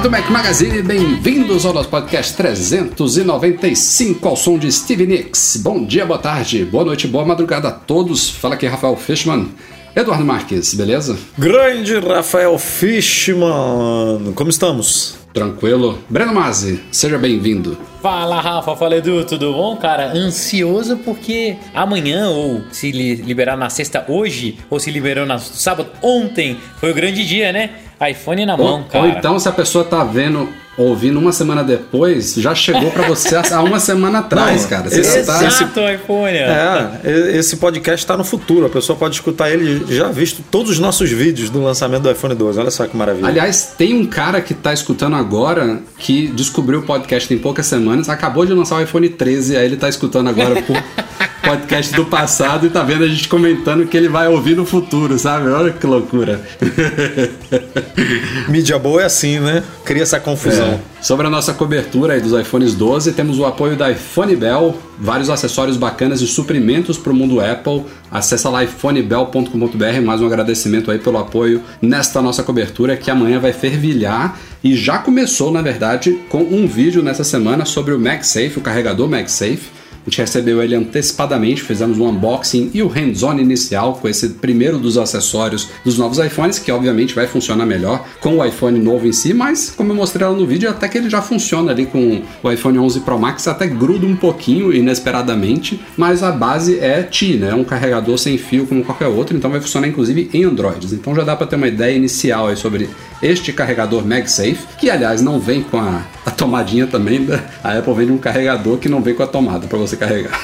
Galera do Mac Magazine, bem-vindos ao nosso podcast 395 ao som de Steve Nicks. Bom dia, boa tarde, boa noite, boa madrugada a todos. Fala aqui Rafael Fishman, Eduardo Marques, beleza? Grande Rafael Fishman, como estamos? Tranquilo? Breno Mazzi, seja bem-vindo. Fala Rafa, fala Edu, tudo bom, cara? Ansioso porque amanhã, ou se li- liberar na sexta hoje, ou se liberou na sábado, ontem, foi o grande dia, né? iPhone na mão, ou, cara. ou então, se a pessoa tá vendo, ouvindo uma semana depois, já chegou pra você há uma semana atrás, Não, cara. Você esse- tá- Exato, iPhone. É, esse podcast está no futuro, a pessoa pode escutar ele já visto todos os nossos vídeos do lançamento do iPhone 12. Olha só que maravilha. Aliás, tem um cara que tá escutando agora que descobriu o podcast tem poucas semanas, acabou de lançar o iPhone 13, aí ele tá escutando agora por podcast do passado e tá vendo a gente comentando que ele vai ouvir no futuro, sabe? Olha que loucura. Mídia boa é assim, né? Cria essa confusão. É. Sobre a nossa cobertura aí dos iPhones 12, temos o apoio da iPhone Bell, vários acessórios bacanas e suprimentos para o mundo Apple. Acesse lá iphonebell.com.br, mais um agradecimento aí pelo apoio nesta nossa cobertura que amanhã vai fervilhar e já começou, na verdade, com um vídeo nessa semana sobre o MagSafe, o carregador MagSafe. A gente recebeu ele antecipadamente, fizemos um unboxing e o hands-on inicial com esse primeiro dos acessórios dos novos iPhones, que obviamente vai funcionar melhor com o iPhone novo em si, mas como eu mostrei lá no vídeo, até que ele já funciona ali com o iPhone 11 Pro Max, até gruda um pouquinho inesperadamente, mas a base é Ti, né? É um carregador sem fio como qualquer outro, então vai funcionar inclusive em Androids. Então já dá para ter uma ideia inicial aí sobre este carregador MagSafe, que aliás não vem com a, a tomadinha também, da, a Apple vende um carregador que não vem com a tomada para você carregar.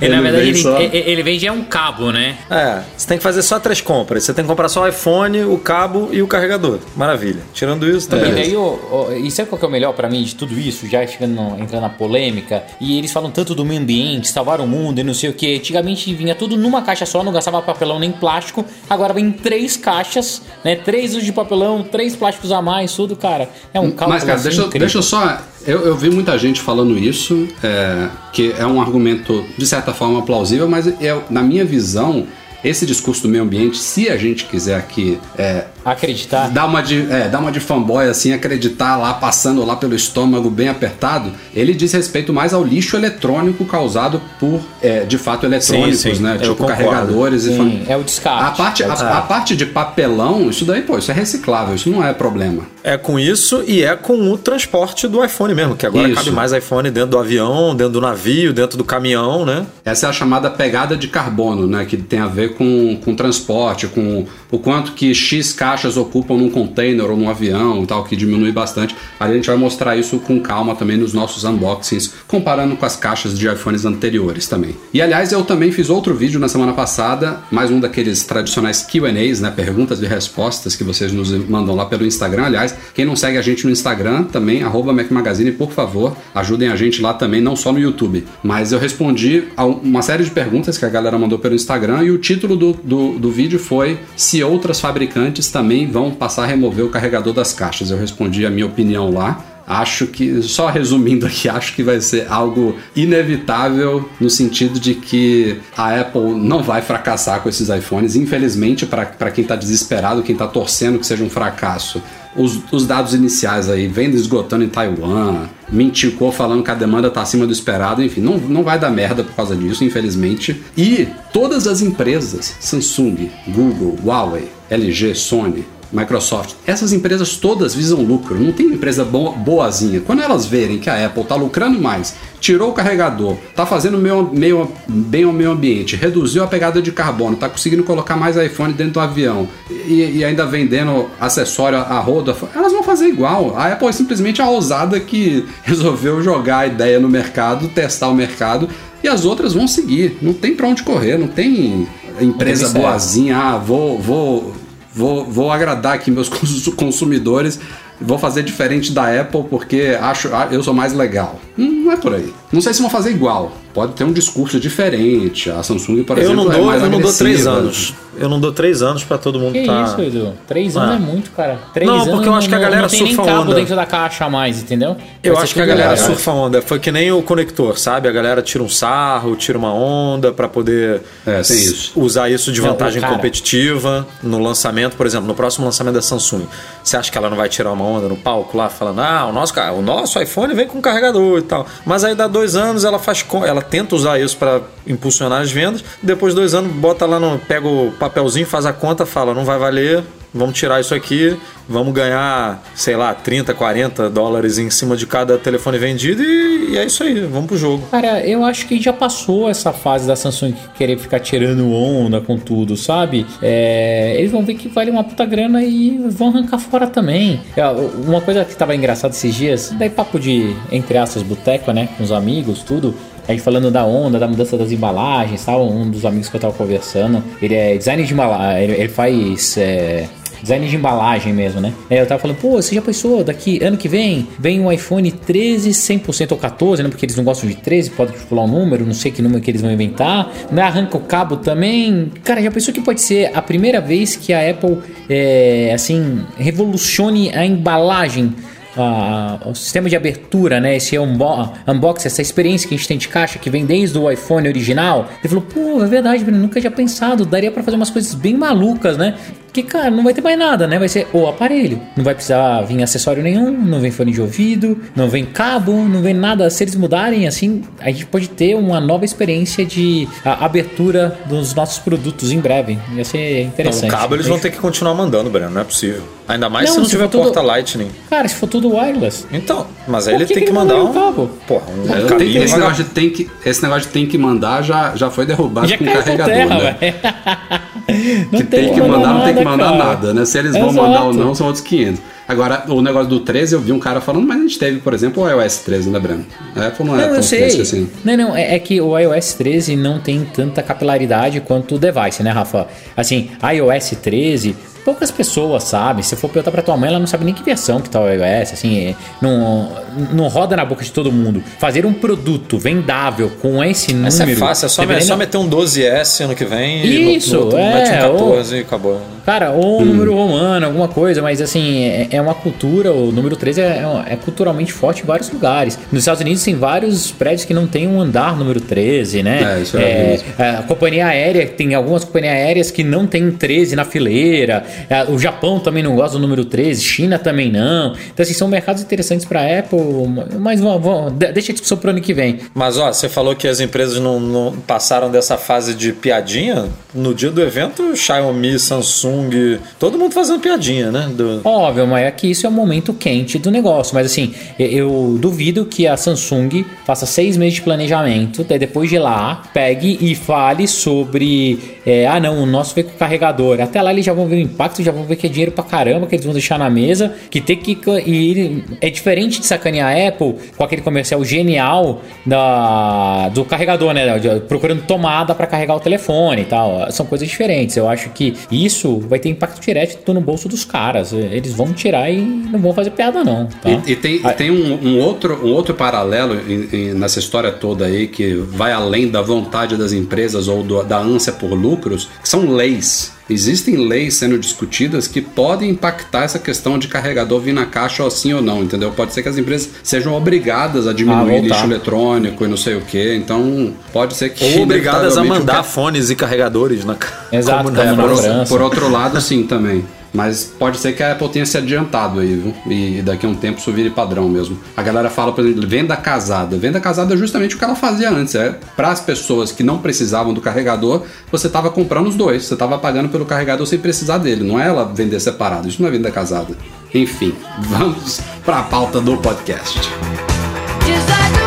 E, na verdade, vem ele, só- ele, ele vende é um cabo, né? É, você tem que fazer só três compras. Você tem que comprar só o iPhone, o cabo e o carregador. Maravilha. Tirando isso, tá E daí, ô, ô, e sabe qual que é o melhor pra mim de tudo isso? Já chegando, no- entrando na polêmica, e eles falam tanto do meio ambiente, salvar o mundo e não sei o que. Antigamente vinha tudo numa caixa só, não gastava papelão nem plástico. Agora vem três caixas, né? Três usos de papelão, três plásticos a mais, tudo, cara. É um cálculo Mas, cara, assim, deixa, incrível. deixa eu só. Eu, eu vi muita gente falando isso, é, que é um argumento de certa forma plausível, mas eu, na minha visão, esse discurso do meio ambiente, se a gente quiser aqui é, Acreditar. dar uma de, é, dar uma de fanboy, assim, acreditar lá, passando lá pelo estômago bem apertado, ele diz respeito mais ao lixo eletrônico causado por, é, de fato, eletrônicos, Sim, sim, né? eu Tipo concordo. carregadores e Sim, fan- é o descarte. A parte, É a, a parte de papelão, isso daí, pô, isso é reciclável, isso não é problema. É com isso e é com o transporte do iPhone mesmo, que agora Isso. cabe mais iPhone dentro do avião, dentro do navio, dentro do caminhão, né? Essa é a chamada pegada de carbono, né? Que tem a ver com, com transporte, com o quanto que X caixas ocupam num container ou num avião tal, que diminui bastante. Ali a gente vai mostrar isso com calma também nos nossos unboxings, comparando com as caixas de iPhones anteriores também. E aliás, eu também fiz outro vídeo na semana passada, mais um daqueles tradicionais QAs, né? Perguntas e respostas que vocês nos mandam lá pelo Instagram. Aliás, quem não segue a gente no Instagram também, arroba Magazine, por favor, ajudem a gente lá também, não só no YouTube. Mas eu respondi a uma série de perguntas que a galera mandou pelo Instagram e o título do, do, do vídeo foi se outras fabricantes também vão passar a remover o carregador das caixas. Eu respondi a minha opinião lá. Acho que, só resumindo aqui, acho que vai ser algo inevitável no sentido de que a Apple não vai fracassar com esses iPhones. Infelizmente, para quem está desesperado, quem está torcendo que seja um fracasso, os, os dados iniciais aí, venda esgotando em Taiwan, menticou falando que a demanda está acima do esperado, enfim, não, não vai dar merda por causa disso, infelizmente. E todas as empresas, Samsung, Google, Huawei, LG, Sony, Microsoft. Essas empresas todas visam lucro, não tem empresa bo boazinha. Quando elas verem que a Apple está lucrando mais, tirou o carregador, está fazendo meio, meio, bem ao meio ambiente, reduziu a pegada de carbono, está conseguindo colocar mais iPhone dentro do avião e, e ainda vendendo acessório a roda, elas vão fazer igual. A Apple é simplesmente a ousada que resolveu jogar a ideia no mercado, testar o mercado e as outras vão seguir. Não tem para onde correr, não tem empresa boazinha, ah, vou, vou, vou, vou agradar aqui meus cons- consumidores, vou fazer diferente da Apple porque acho eu sou mais legal. Hum, Não é por aí. Não sei se vão fazer igual. Pode ter um discurso diferente. A Samsung, por Eu exemplo, não é dou, mais eu não dou agressiva. três anos. Eu não dou três anos pra todo mundo Que tá. isso, Edu? Três anos Ah. é muito, cara. Três Não, anos porque eu acho que a não- galera não tem nem surfa cabo onda. dentro da caixa a mais, entendeu? Eu Vai acho que a galera legal. surfa onda. Foi que nem o conector, sabe? A galera tira um sarro, tira uma onda pra poder É, isso. usar isso de Não, vantagem cara. competitiva no lançamento, por exemplo, no próximo lançamento da Samsung. Você acha que ela não vai tirar uma onda no palco lá falando, ah, o nosso, o nosso iPhone vem com carregador e tal. Mas aí dá dois anos, ela faz, ela tenta usar isso pra impulsionar as vendas. Depois de dois anos, bota lá no, pega o papelzinho, faz a conta, fala, não vai valer. Vamos tirar isso aqui, vamos ganhar, sei lá, 30, 40 dólares em cima de cada telefone vendido e, e é isso aí, vamos pro jogo. Cara, eu acho que já passou essa fase da Samsung querer ficar tirando onda com tudo, sabe? É, eles vão ver que vale uma puta grana e vão arrancar fora também. É, Uma coisa que tava engraçada esses dias, daí papo de, entre aspas, boteco, né? Com os amigos, tudo. A gente falando da onda, da mudança das embalagens tal. Um dos amigos que eu tava conversando, ele é designer de embalagem, ele, ele faz. é, Design de embalagem mesmo, né? Aí eu tava falando, pô, você já pensou, daqui ano que vem, vem um iPhone 13 100% ou 14, né? Porque eles não gostam de 13, pode pular um número, não sei que número que eles vão inventar. Né? Arranca o cabo também. Cara, já pensou que pode ser a primeira vez que a Apple, é, assim, revolucione a embalagem? o sistema de abertura, né? Esse unbo unboxing, essa experiência que a gente tem de caixa que vem desde o iPhone original. Ele falou, pô, é verdade, Bruno, nunca tinha pensado, daria pra fazer umas coisas bem malucas, né? Que, cara, não vai ter mais nada, né? Vai ser o aparelho. Não vai precisar vir acessório nenhum, não vem fone de ouvido, não vem cabo, não vem nada. Se eles mudarem, assim, a gente pode ter uma nova experiência de abertura dos nossos produtos em breve. Ia ser Não, interessante. o cabo eles vão ter que continuar mandando, Breno, não é possível. Ainda mais Não, se não se tiver tudo- porta Lightning. Cara, se for tudo wireless. Então, mas aí ele que tem que ele mandar um o cabo? Porra, um É, tem- esse, negócio de tem que, esse negócio de tem que mandar já, já foi derrubado Já com carregador, terra, né? Não que tem que mandar, não tem que mandar cara. nada, né? Se eles vão mandar ou não, são outros 500. Agora, o negócio do 13, eu vi um cara falando, mas a gente teve, por exemplo, o iOS 13, né, Breno? A Apple não é Não, tão eu sei. fresca assim. Não, não, é, é que o iOS 13 não tem tanta capilaridade quanto o device, né, Rafa? Assim, iOS 13, poucas pessoas sabem. Se for perguntar pra tua mãe, ela não sabe nem que versão que tá o iOS, assim, é, não, não roda na boca de todo mundo. Fazer um produto vendável com esse número... Essa é fácil, é só, é só meter um 12S ano que vem e Isso, no, no outro é, mete um 14 e acabou. Cara, ou um número romano, alguma coisa, mas assim, é, é uma cultura, o número 13 é, é é culturalmente forte em vários lugares. Nos Estados Unidos tem vários prédios que não tem um andar número 13, né? É, isso mesmo. é, a companhia aérea, tem algumas companhias aéreas que não tem 13 na fileira. É, o Japão também não gosta do número 13, China também não. Então, assim, são mercados interessantes para Apple, mas vamos, vamos, de- deixa a discussão pro ano que vem. Mas ó, você falou que as empresas não, não passaram dessa fase de piadinha. No dia do evento, Xiaomi, Samsung, todo mundo fazendo piadinha, né? Do- Óbvio, mas é que isso é o momento quente do negócio. Mas assim, eu- eu duvido que a Samsung faça seis meses de planejamento, daí depois de lá, pegue e fale sobre. é, ah, não, o nosso veio com carregador. Até lá eles já vão ver o impacto, já vão ver que é dinheiro pra caramba que eles vão deixar na mesa. Que tem que. E é diferente de sacanear a Apple com aquele comercial genial da, do carregador, né? Procurando tomada pra carregar o telefone e tal. São coisas diferentes. Eu acho que isso vai ter impacto direto no bolso dos caras. Eles vão tirar e não vão fazer piada, não. Tá? E, e tem, e Ah, tem um, um outro, um outro paralelo em- em- nessa história toda aí que vai além da vontade das empresas ou do- da ânsia por lucros, que são leis. Existem leis sendo discutidas que podem impactar essa questão de carregador vir na caixa ou sim ou não, entendeu? Pode ser que as empresas sejam obrigadas a diminuir Ah, lixo eletrônico e não sei o que, então pode ser que. Ou obrigadas a mandar ca- fones e carregadores na ca- Exato, como na por, por outro lado, sim, também. Mas pode ser que a Apple tenha se adiantado aí, viu? E daqui a um tempo isso vire padrão mesmo. A galera fala, por exemplo, venda casada. Venda casada é justamente o que ela fazia antes. É para as pessoas que não precisavam do carregador, você estava comprando os dois. Você estava pagando pelo carregador sem precisar dele. Não é ela vender separado. Isso não é venda casada. Enfim, vamos para a pauta do podcast. Just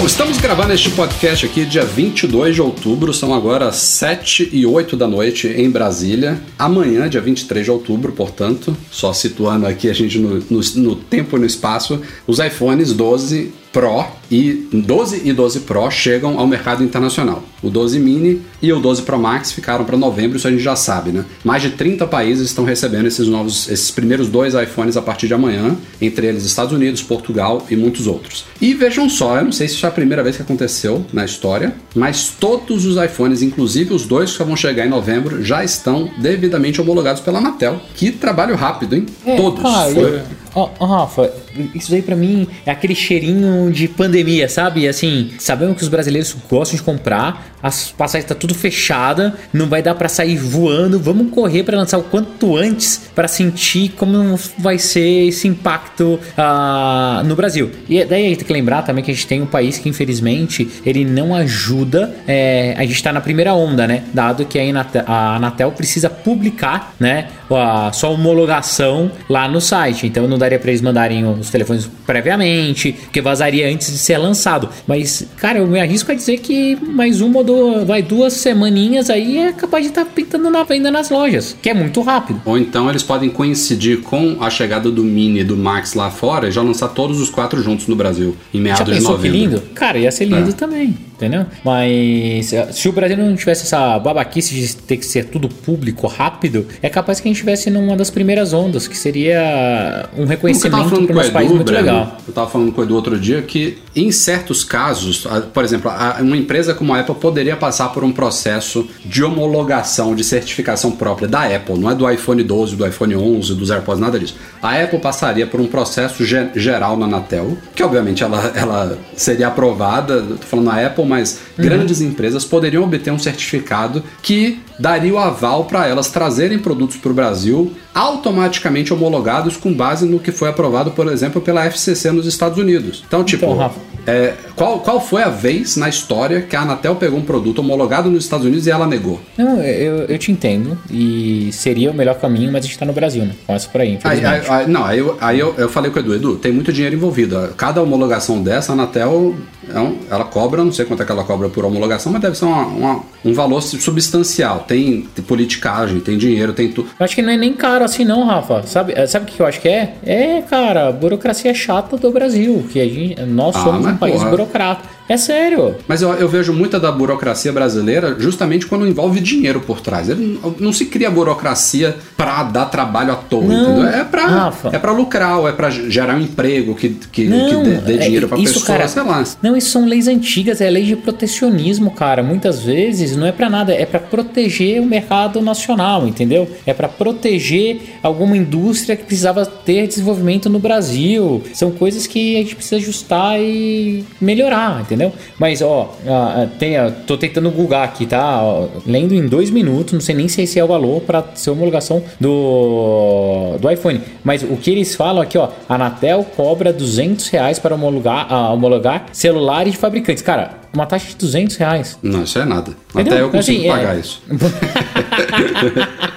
Bom, estamos gravando este podcast aqui dia 22 de outubro, são agora 7 e 8 da noite em Brasília. Amanhã, dia 23 de outubro, portanto, só situando aqui a gente no, no- no tempo e no espaço, os iPhones 12 Pro e 12 e 12 Pro chegam ao mercado internacional. O 12 Mini e o 12 Pro Max ficaram para novembro, isso a gente já sabe, né? Mais de 30 países estão recebendo esses novos, esses primeiros dois iPhones a partir de amanhã, entre eles Estados Unidos, Portugal e muitos outros. E vejam só, eu não sei se isso é a primeira vez que aconteceu na história, mas todos os iPhones, inclusive os dois que vão chegar em novembro, já estão devidamente homologados pela Anatel. Que trabalho rápido, hein? É, todos. Cara, Foi- ó, Rafa, isso aí pra mim é aquele cheirinho de pandemia, sabe? Assim, sabemos que os brasileiros gostam de comprar, as passagens tá tudo fechada, não vai dar pra sair voando, vamos correr pra lançar o quanto antes pra sentir como vai ser esse impacto ah, no Brasil. E daí a gente tem que lembrar também que a gente tem um país que infelizmente ele não ajuda, é, a gente tá na primeira onda, né? Dado que a Anatel, precisa publicar, né? A sua homologação lá no site. Então não daria pra eles mandarem os telefones previamente, que vazaria antes de ser lançado. Mas, cara, eu me arrisco a dizer que mais uma ou duas, vai duas semaninhas aí é capaz de estar pintando na venda nas lojas, que é muito rápido. Ou então eles podem coincidir com a chegada do Mini e do Max lá fora e já lançar todos os quatro juntos no Brasil, em Já meados de pensou novembro. que lindo? Cara, ia ser lindo É. também, entendeu? Mas eh, se o Brasil não tivesse essa babaquice de ter que ser tudo público rápido, é capaz que a gente estivesse numa das primeiras ondas, que seria um reconhecimento para o nosso país muito Breno, legal. eu tava falando com o Edu outro dia que em certos casos, a- por exemplo, a- uma empresa como a Apple poderia passar por um processo de homologação, de certificação própria da Apple, não é do iPhone 12, do iPhone 11, dos AirPods, nada disso. A Apple passaria por um processo ge- geral na Anatel, que obviamente ela, ela seria aprovada, tô falando na Apple, mas Uhum. grandes empresas poderiam obter um certificado que daria o aval para elas trazerem produtos para o Brasil automaticamente homologados com base no que foi aprovado, por exemplo, pela FCC nos Estados Unidos. Então, tipo, Então, Rafa. é, qual, qual foi a vez na história que a Anatel pegou um produto homologado nos Estados Unidos e ela negou? Não, eu, eu te entendo. E seria o melhor caminho, mas a gente tá no Brasil, né? Começa por aí, Aí, aí- aí- não, aí, eu, aí eu, eu falei com o Edu, Edu, tem muito dinheiro envolvido. Cada homologação dessa, a Anatel, é ela cobra, não sei quanto é que ela cobra por homologação, mas deve ser uma- uma- um valor substancial. Tem, tem politicagem, tem dinheiro, tem tudo. Eu acho que não é nem caro assim não, Rafa. Sabe, eh, sabe o que eu acho que é? É, cara, burocracia chata do Brasil. Que a gente, nós Ah, somos um mas país porra. burocrata. É sério. Mas eu, eu vejo muita da burocracia brasileira justamente quando envolve dinheiro por trás. Ele não, se cria burocracia pra dar trabalho à toa, Não, entendeu? É pra, Rafa. é pra lucrar, ou é pra gerar um emprego que, que, Não, que dê, dê é- dinheiro pra isso, pessoa, cara, sei lá. Não, isso são leis antigas, é lei de protecionismo, cara. Muitas vezes não é pra nada, é pra proteger o mercado nacional, entendeu? É pra proteger alguma indústria que precisava ter desenvolvimento no Brasil. São coisas que a gente precisa ajustar e melhorar, entendeu? Mas, ó, ah, ah, tem, tô tentando googar aqui, tá? Lendo em dois minutos, não sei nem se esse é o valor pra ser homologação do, do iPhone. Mas o que eles falam aqui, ó, a Anatel cobra 200 reais para homologar, ah, homologar celulares de fabricantes. Cara, uma taxa de 200 reais. Não, isso é nada. Entendeu? Até eu consigo Assim, é- pagar isso.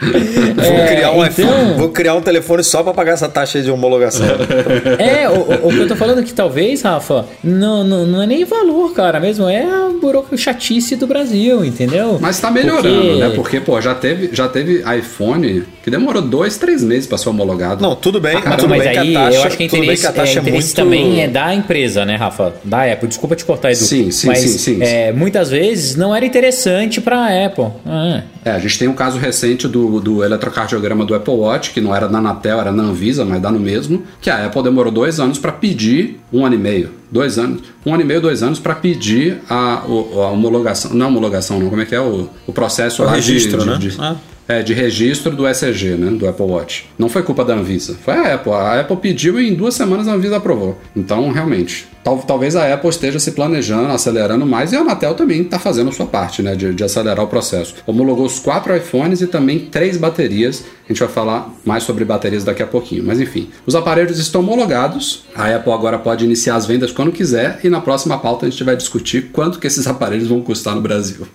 Vou, criar um então- iPhone, vou criar um telefone só pra pagar essa taxa de homologação. É, o, o- o que eu tô falando é que talvez, Rafa, não, não, não é nem valor, cara, mesmo é a burocracia chatice do Brasil, entendeu? Mas tá melhorando, Porque- né? Porque, pô, já teve, já teve iPhone que demorou dois, três meses pra ser homologado. Não, tudo bem, Mas, tudo mas bem aí que a taxa, eu acho que é tudo bem interesse, que a taxa é, é, interesse muito também é da empresa, né, Rafa? Da Apple. Desculpa te cortar, Edu. Sim, sim, mas sim, sim. é, muitas vezes não era interessante para a Apple. Ah, É, a gente tem um caso recente do, do eletrocardiograma do Apple Watch, que não era da Anatel, era na Anvisa, mas dá no mesmo, que a Apple demorou dois anos para pedir, um ano e meio, dois anos, um ano e meio, dois anos para pedir a, a homologação, não a homologação não, como é que é o, o processo O lá registro, de, né? de- de- Ah. É, de registro do ECG, né, do Apple Watch. Não foi culpa da Anvisa, foi a Apple. A Apple pediu e em duas semanas a Anvisa aprovou. Então, realmente, tal- talvez a Apple esteja se planejando, acelerando mais e a Anatel também está fazendo a sua parte, né, de, de acelerar o processo. Homologou os quatro iPhones e também três baterias. A gente vai falar mais sobre baterias daqui a pouquinho. Mas enfim, os aparelhos estão homologados. A Apple agora pode iniciar as vendas quando quiser e na próxima pauta a gente vai discutir quanto que esses aparelhos vão custar no Brasil.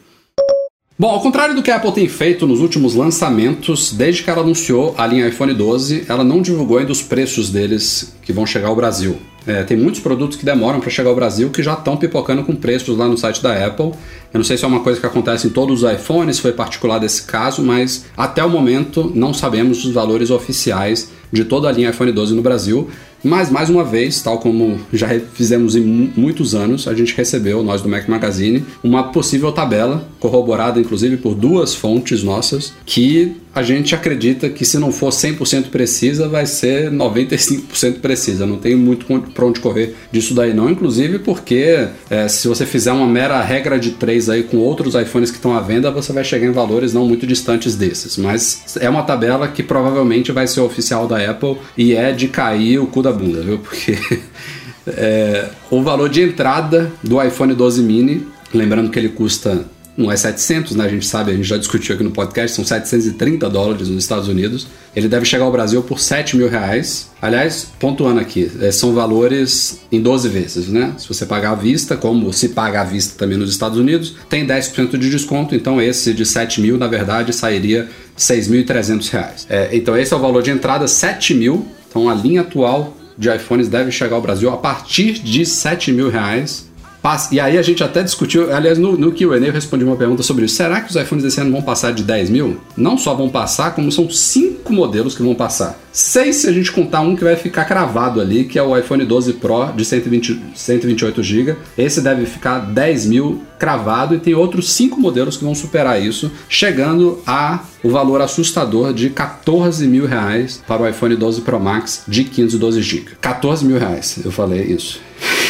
Bom, ao contrário do que a Apple tem feito nos últimos lançamentos, desde que ela anunciou a linha iPhone 12, ela não divulgou ainda os preços deles que vão chegar ao Brasil. É, tem muitos produtos que demoram para chegar ao Brasil que já estão pipocando com preços lá no site da Apple. Eu não sei se é uma coisa que acontece em todos os iPhones, foi particular desse caso, mas até o momento não sabemos os valores oficiais de toda a linha iPhone 12 no Brasil. Mas, mais uma vez, tal como já fizemos em mu- muitos anos, a gente recebeu, nós do Mac Magazine, uma possível tabela, corroborada inclusive por duas fontes nossas, que a gente acredita que se não for 100% precisa, vai ser 95% precisa. Não tem muito para onde correr disso daí não, inclusive porque é, se você fizer uma mera regra de três aí com outros iPhones que estão à venda, você vai chegar em valores não muito distantes desses. Mas é uma tabela que provavelmente vai ser oficial da Apple e é de cair o cu da bunda, viu? Porque é, o valor de entrada do iPhone 12 mini, lembrando que ele custa não é 700, né? A gente sabe, a gente já discutiu aqui no podcast, são 730 dólares nos Estados Unidos. Ele deve chegar ao Brasil por 7 mil reais. Aliás, pontuando aqui, eh, são valores em 12 vezes, né? Se você pagar à vista, como se paga à vista também nos Estados Unidos, tem 10% de desconto, então esse de 7 mil, na verdade, sairia 6.300 reais. É, então esse é o valor de entrada, 7 mil. Então a linha atual de iPhones deve chegar ao Brasil a partir de 7 mil reais. Passa- E aí a gente até discutiu, aliás, no, no Q&A eu respondi uma pergunta sobre isso. Será que os iPhones desse ano vão passar de 10 mil? Não só vão passar, como são cinco modelos que vão passar. Seis se a gente contar um que vai ficar cravado ali, que é o iPhone 12 Pro de 120, 128 GB. Esse deve ficar 10 mil cravado e tem outros cinco modelos que vão superar isso, chegando a o valor assustador de 14 mil reais para o iPhone 12 Pro Max de 512 GB. 14 mil reais, eu falei isso.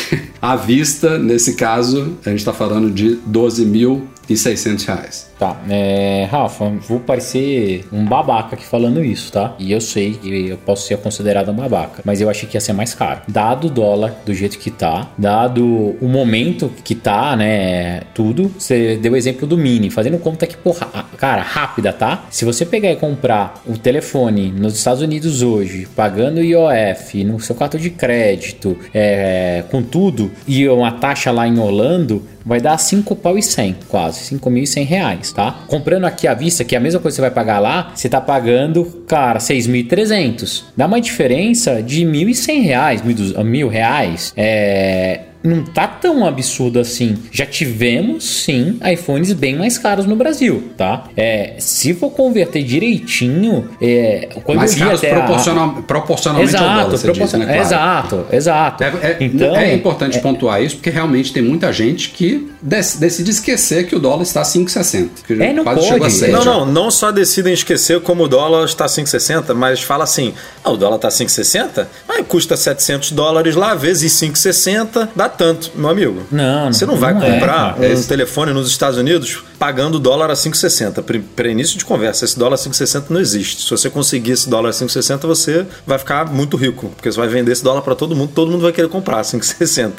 À vista, nesse caso, a gente está falando de 12.600 reais. Tá, é, Rafa, vou parecer um babaca aqui falando isso, tá? E eu sei que eu posso ser considerado um babaca, mas eu achei que ia ser mais caro. Dado o dólar do jeito que tá, dado o momento que tá, né, tudo, você deu o exemplo do Mini, fazendo conta que, porra, cara, rápida, tá? Se você pegar e comprar o telefone nos Estados Unidos hoje, pagando IOF, no seu cartão de crédito, é, com tudo, e uma taxa lá em Orlando, vai dar 5 pau e 100, quase, 5.100 reais, tá? Comprando aqui à vista, que é a mesma coisa que você vai pagar lá, você tá pagando, cara, 6.300. Dá uma diferença de 1.100 reais, 1.200 mil reais. É... Não tá tão absurdo assim. Já tivemos, sim, iPhones bem mais caros no Brasil, tá? É, se for converter direitinho, é, quando Mais eu caros até a- proporcional, proporcionalmente ao dólar, Exato, você diz, proporcion- né? Claro. exato, exato. É, é- então, é importante pontuar isso, porque realmente tem muita gente que dec- decide esquecer que o dólar está 5,60. que É, não quase pode. chegou a 6 Não, já. não, não só decidem esquecer como o dólar está 5,60, mas fala assim: ah, o dólar está 5,60, mas custa 700 dólares lá, vezes 5,60, dá tanto, meu amigo. Não, não- Você não vai não é, comprar um Esse- telefone nos Estados Unidos pagando dólar a 5,60. Para início de conversa, esse dólar a 5,60 não existe. Se você conseguir esse dólar a 5,60, você vai ficar muito rico, porque você vai vender esse dólar para todo mundo, todo mundo vai querer comprar a 5,60.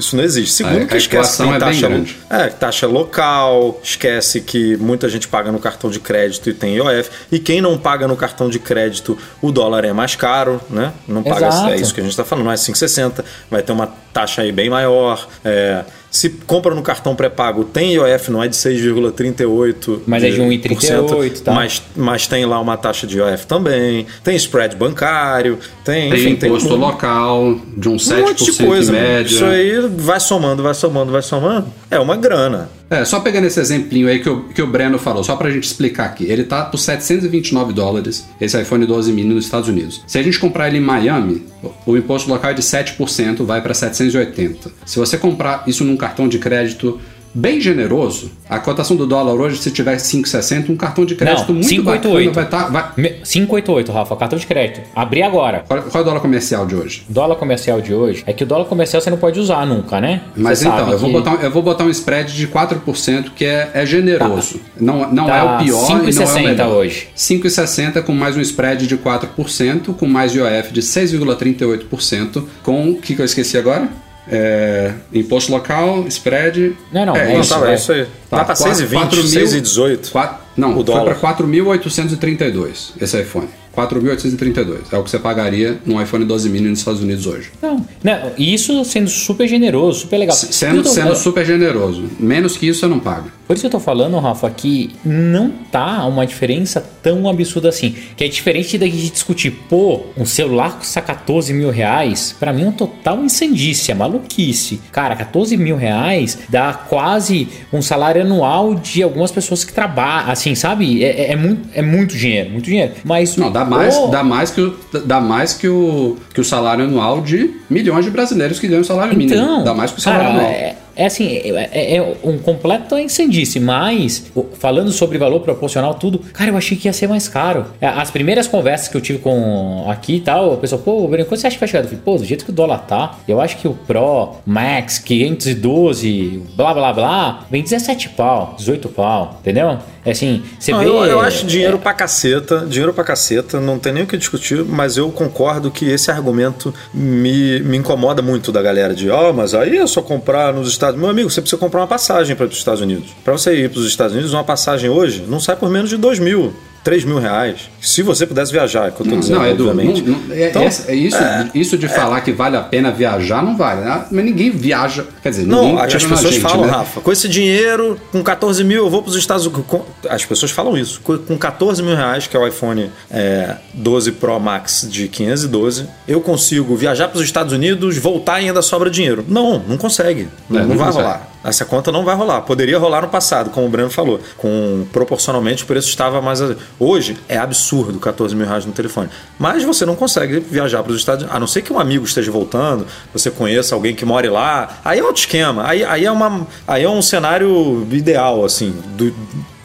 Isso não existe. Segundo, É, que a esquece que é taxa, grande. é, taxa local, esquece que muita gente paga no cartão de crédito e tem IOF. E quem não paga no cartão de crédito, o dólar é mais caro, né? Não paga, Exato. é isso que a gente está falando, não é 5,60, vai ter uma taxa aí bem maior. É, se compra no cartão pré-pago, tem IOF, não é de 6,38%. Mas é de 1,38, tá? Mas, mas tem lá uma taxa de IOF também, tem spread bancário, tem, Tem enfim, imposto um- local de uns um monte de 7% coisa. média. Isso aí vai somando, vai somando, vai somando. É uma grana. É, só pegando esse exemplinho aí que o, que o Breno falou, só pra gente explicar aqui. Ele tá por 729 dólares, esse iPhone 12 mini nos Estados Unidos. Se a gente comprar ele em Miami, o, imposto local é de 7%, vai pra 780. Se você comprar isso num cartão de crédito bem generoso, a cotação do dólar hoje, se tiver 5,60, um cartão de crédito Não, muito 588. bacana vai estar... vai... Me- 588, Rafa, cartão de crédito. Abri agora. Qual, qual é o dólar comercial de hoje? Dólar comercial de hoje é que o dólar comercial você não pode usar nunca, né? Mas Você então, eu vou, que- botar, um- eu vou botar um spread de 4%, que é, é generoso. Não, não Tá é o pior e não é o 5,60 melhor. hoje. 5,60 com mais um spread de 4%, com mais IOF de 6,38%, com o que, que eu esqueci agora? É, imposto local, spread. Não, não, é é Não, isso, tá, é. é isso aí. Tá pra 6,20, 6,18. Quatro- Não, O foi para 4.832 esse iPhone. 4.832 é o que você pagaria num iPhone 12 mini nos Estados Unidos hoje. Não, não, e isso sendo super generoso, super legal. S- Sendo, tô- sendo super generoso. Menos que isso você não paga. Por isso que eu tô falando, Rafa, que não tá uma diferença tão absurda assim. Que é diferente da gente discutir, pô, um celular custa 14 mil reais, pra mim é um total incendícia, maluquice. Cara, 14 mil reais dá quase um salário anual de algumas pessoas que trabalham, assim, sabe? É, é- é muito, é muito dinheiro, muito dinheiro. Mas. Não, dá mais, pô, dá mais, que, o, dá mais que, o, que o salário anual de milhões de brasileiros que ganham salário mínimo. Então, Dá mais que o salário cara, anual. é, é assim, é, é- um completo incendice, mas o- falando sobre valor proporcional, tudo, cara, eu achei que ia ser mais caro. É, As primeiras conversas que eu tive com aqui e tal, a pessoa, pô, Breno, quanto você acha que vai chegar? Eu falei, pô, do jeito que o dólar tá, eu acho que o Pro, Max, 512, blá blá blá, vem 17 pau, 18 pau, entendeu? É assim, você Não, vê. eu, eu acho dinheiro pra caceta, dinheiro pra caceta, não tem nem o que discutir, mas eu concordo que esse argumento me, me incomoda muito da galera de, ó, mas aí é só comprar nos Estados Unidos. Meu amigo, você precisa comprar uma passagem para os Estados Unidos. Para você ir para os Estados Unidos, uma passagem hoje não sai por menos de 2 mil. 3 mil reais. Se você pudesse viajar, é o que eu tô dizendo, Não, Edu, não, obviamente. não- é, Então, essa- é isso, isso de falar que vale a pena viajar, não vale. né? Mas ninguém viaja. Quer dizer, Não, ninguém as pessoas gente, falam, né? Rafa, com esse dinheiro, com 14 mil, eu vou para os Estados Unidos. com- As pessoas falam isso. Com com 14 mil reais, que é o iPhone é, 12 Pro Max de 512, eu consigo viajar para os Estados Unidos, voltar e ainda sobra dinheiro. Não, não consegue. Não, É, não não vai consegue. rolar. Essa conta não vai rolar. Poderia rolar no passado, como o Breno falou. Com proporcionalmente o preço estava mais. Hoje é absurdo 14 mil reais no telefone. Mas você não consegue viajar para os Estados Unidos. A não ser que um amigo esteja voltando, você conheça alguém que more lá. Aí é outro esquema. Aí, aí, é, uma, aí é um cenário ideal, assim, do,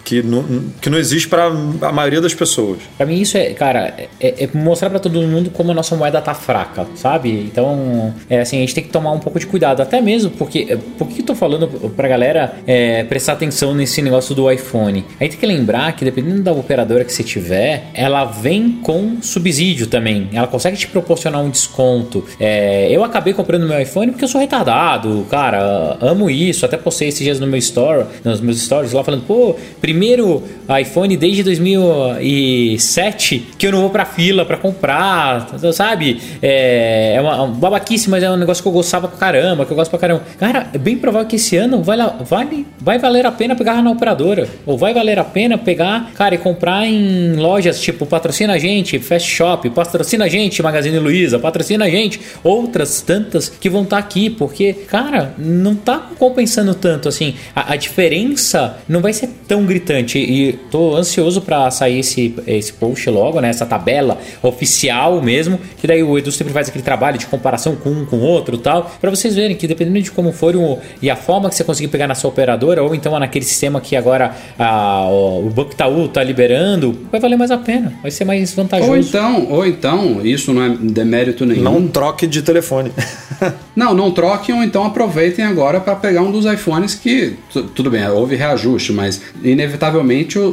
que, não, que não existe para a maioria das pessoas. Pra mim isso é, cara, é, é mostrar pra todo mundo como a nossa moeda tá fraca, sabe? Então, é assim, a gente tem que tomar um pouco de cuidado, até mesmo porque, por que eu tô falando pra galera é, prestar atenção nesse negócio do iPhone? Aí tem que lembrar que dependendo da operadora que você tiver, ela vem com subsídio também, ela consegue te proporcionar um desconto. É, eu acabei comprando meu iPhone porque eu sou retardado, cara, amo isso, até postei esses dias no meu store, nos meus stories lá falando, pô, primeiro iPhone desde 2007 que eu não vou pra fila pra comprar, sabe? É, é uma, uma babaquice, mas é um negócio que eu gostava pra caramba, que eu gosto pra caramba. Cara, é bem provável que esse ano vai, vale, vai valer a pena pegar na operadora. Ou vai valer a pena pegar, cara, e comprar em lojas tipo Patrocina a Gente, Fast Shop, Patrocina a Gente, Magazine Luiza, Patrocina a Gente, outras tantas que vão estar aqui, porque, cara, não tá compensando tanto assim. A, a diferença não vai ser tão gritante. E tô ansioso pra sair esse, esse post logo, né? Essa tabela oficial mesmo. Que daí o Edu sempre faz aquele trabalho de comparação com um com o outro e tal. Pra vocês verem que dependendo de como for o, e a forma que você conseguir pegar na sua operadora, ou então naquele sistema que agora a, o, o Banco Itaú tá liberando, vai valer mais a pena. Vai ser mais vantajoso. Ou então, ou então, isso não é demérito nenhum. Não troque de telefone. Não, não troquem ou então aproveitem agora para pegar um dos iPhones que, tu- tudo bem, houve reajuste, mas inevitavelmente o,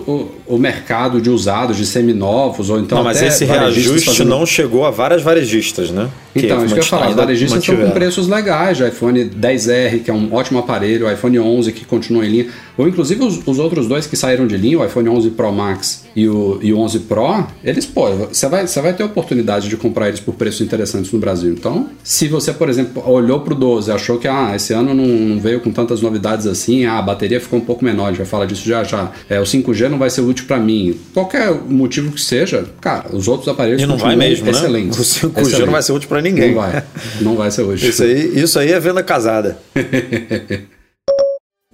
o, o mercado de usados, de seminovos, ou então não, mas esse reajuste fazendo- não chegou a várias varejistas, né? Então, isso que eu ia falar, os varejistas estão com mantiveram. preços legais, o iPhone 10R, que é um ótimo aparelho, o iPhone 11, que continua em linha, ou inclusive os, os outros dois que saíram de linha, o iPhone 11 Pro Max e o, e o 11 Pro, eles, pô, você vai, você vai ter oportunidade de comprar eles por preços interessantes no Brasil. Então, se você, por exemplo, olhou pro 12 e achou que, ah, esse ano não, não veio com tantas novidades assim, ah, a bateria ficou um pouco menor, a gente vai falar disso já já, é, o 5G não vai ser útil para mim, qualquer motivo que seja, cara, os outros aparelhos E não vai mesmo, né? excelentes. O 5G não Excelentes. vai ser útil pra ninguém. Não vai. Não vai ser útil. Isso aí, isso aí é venda casada.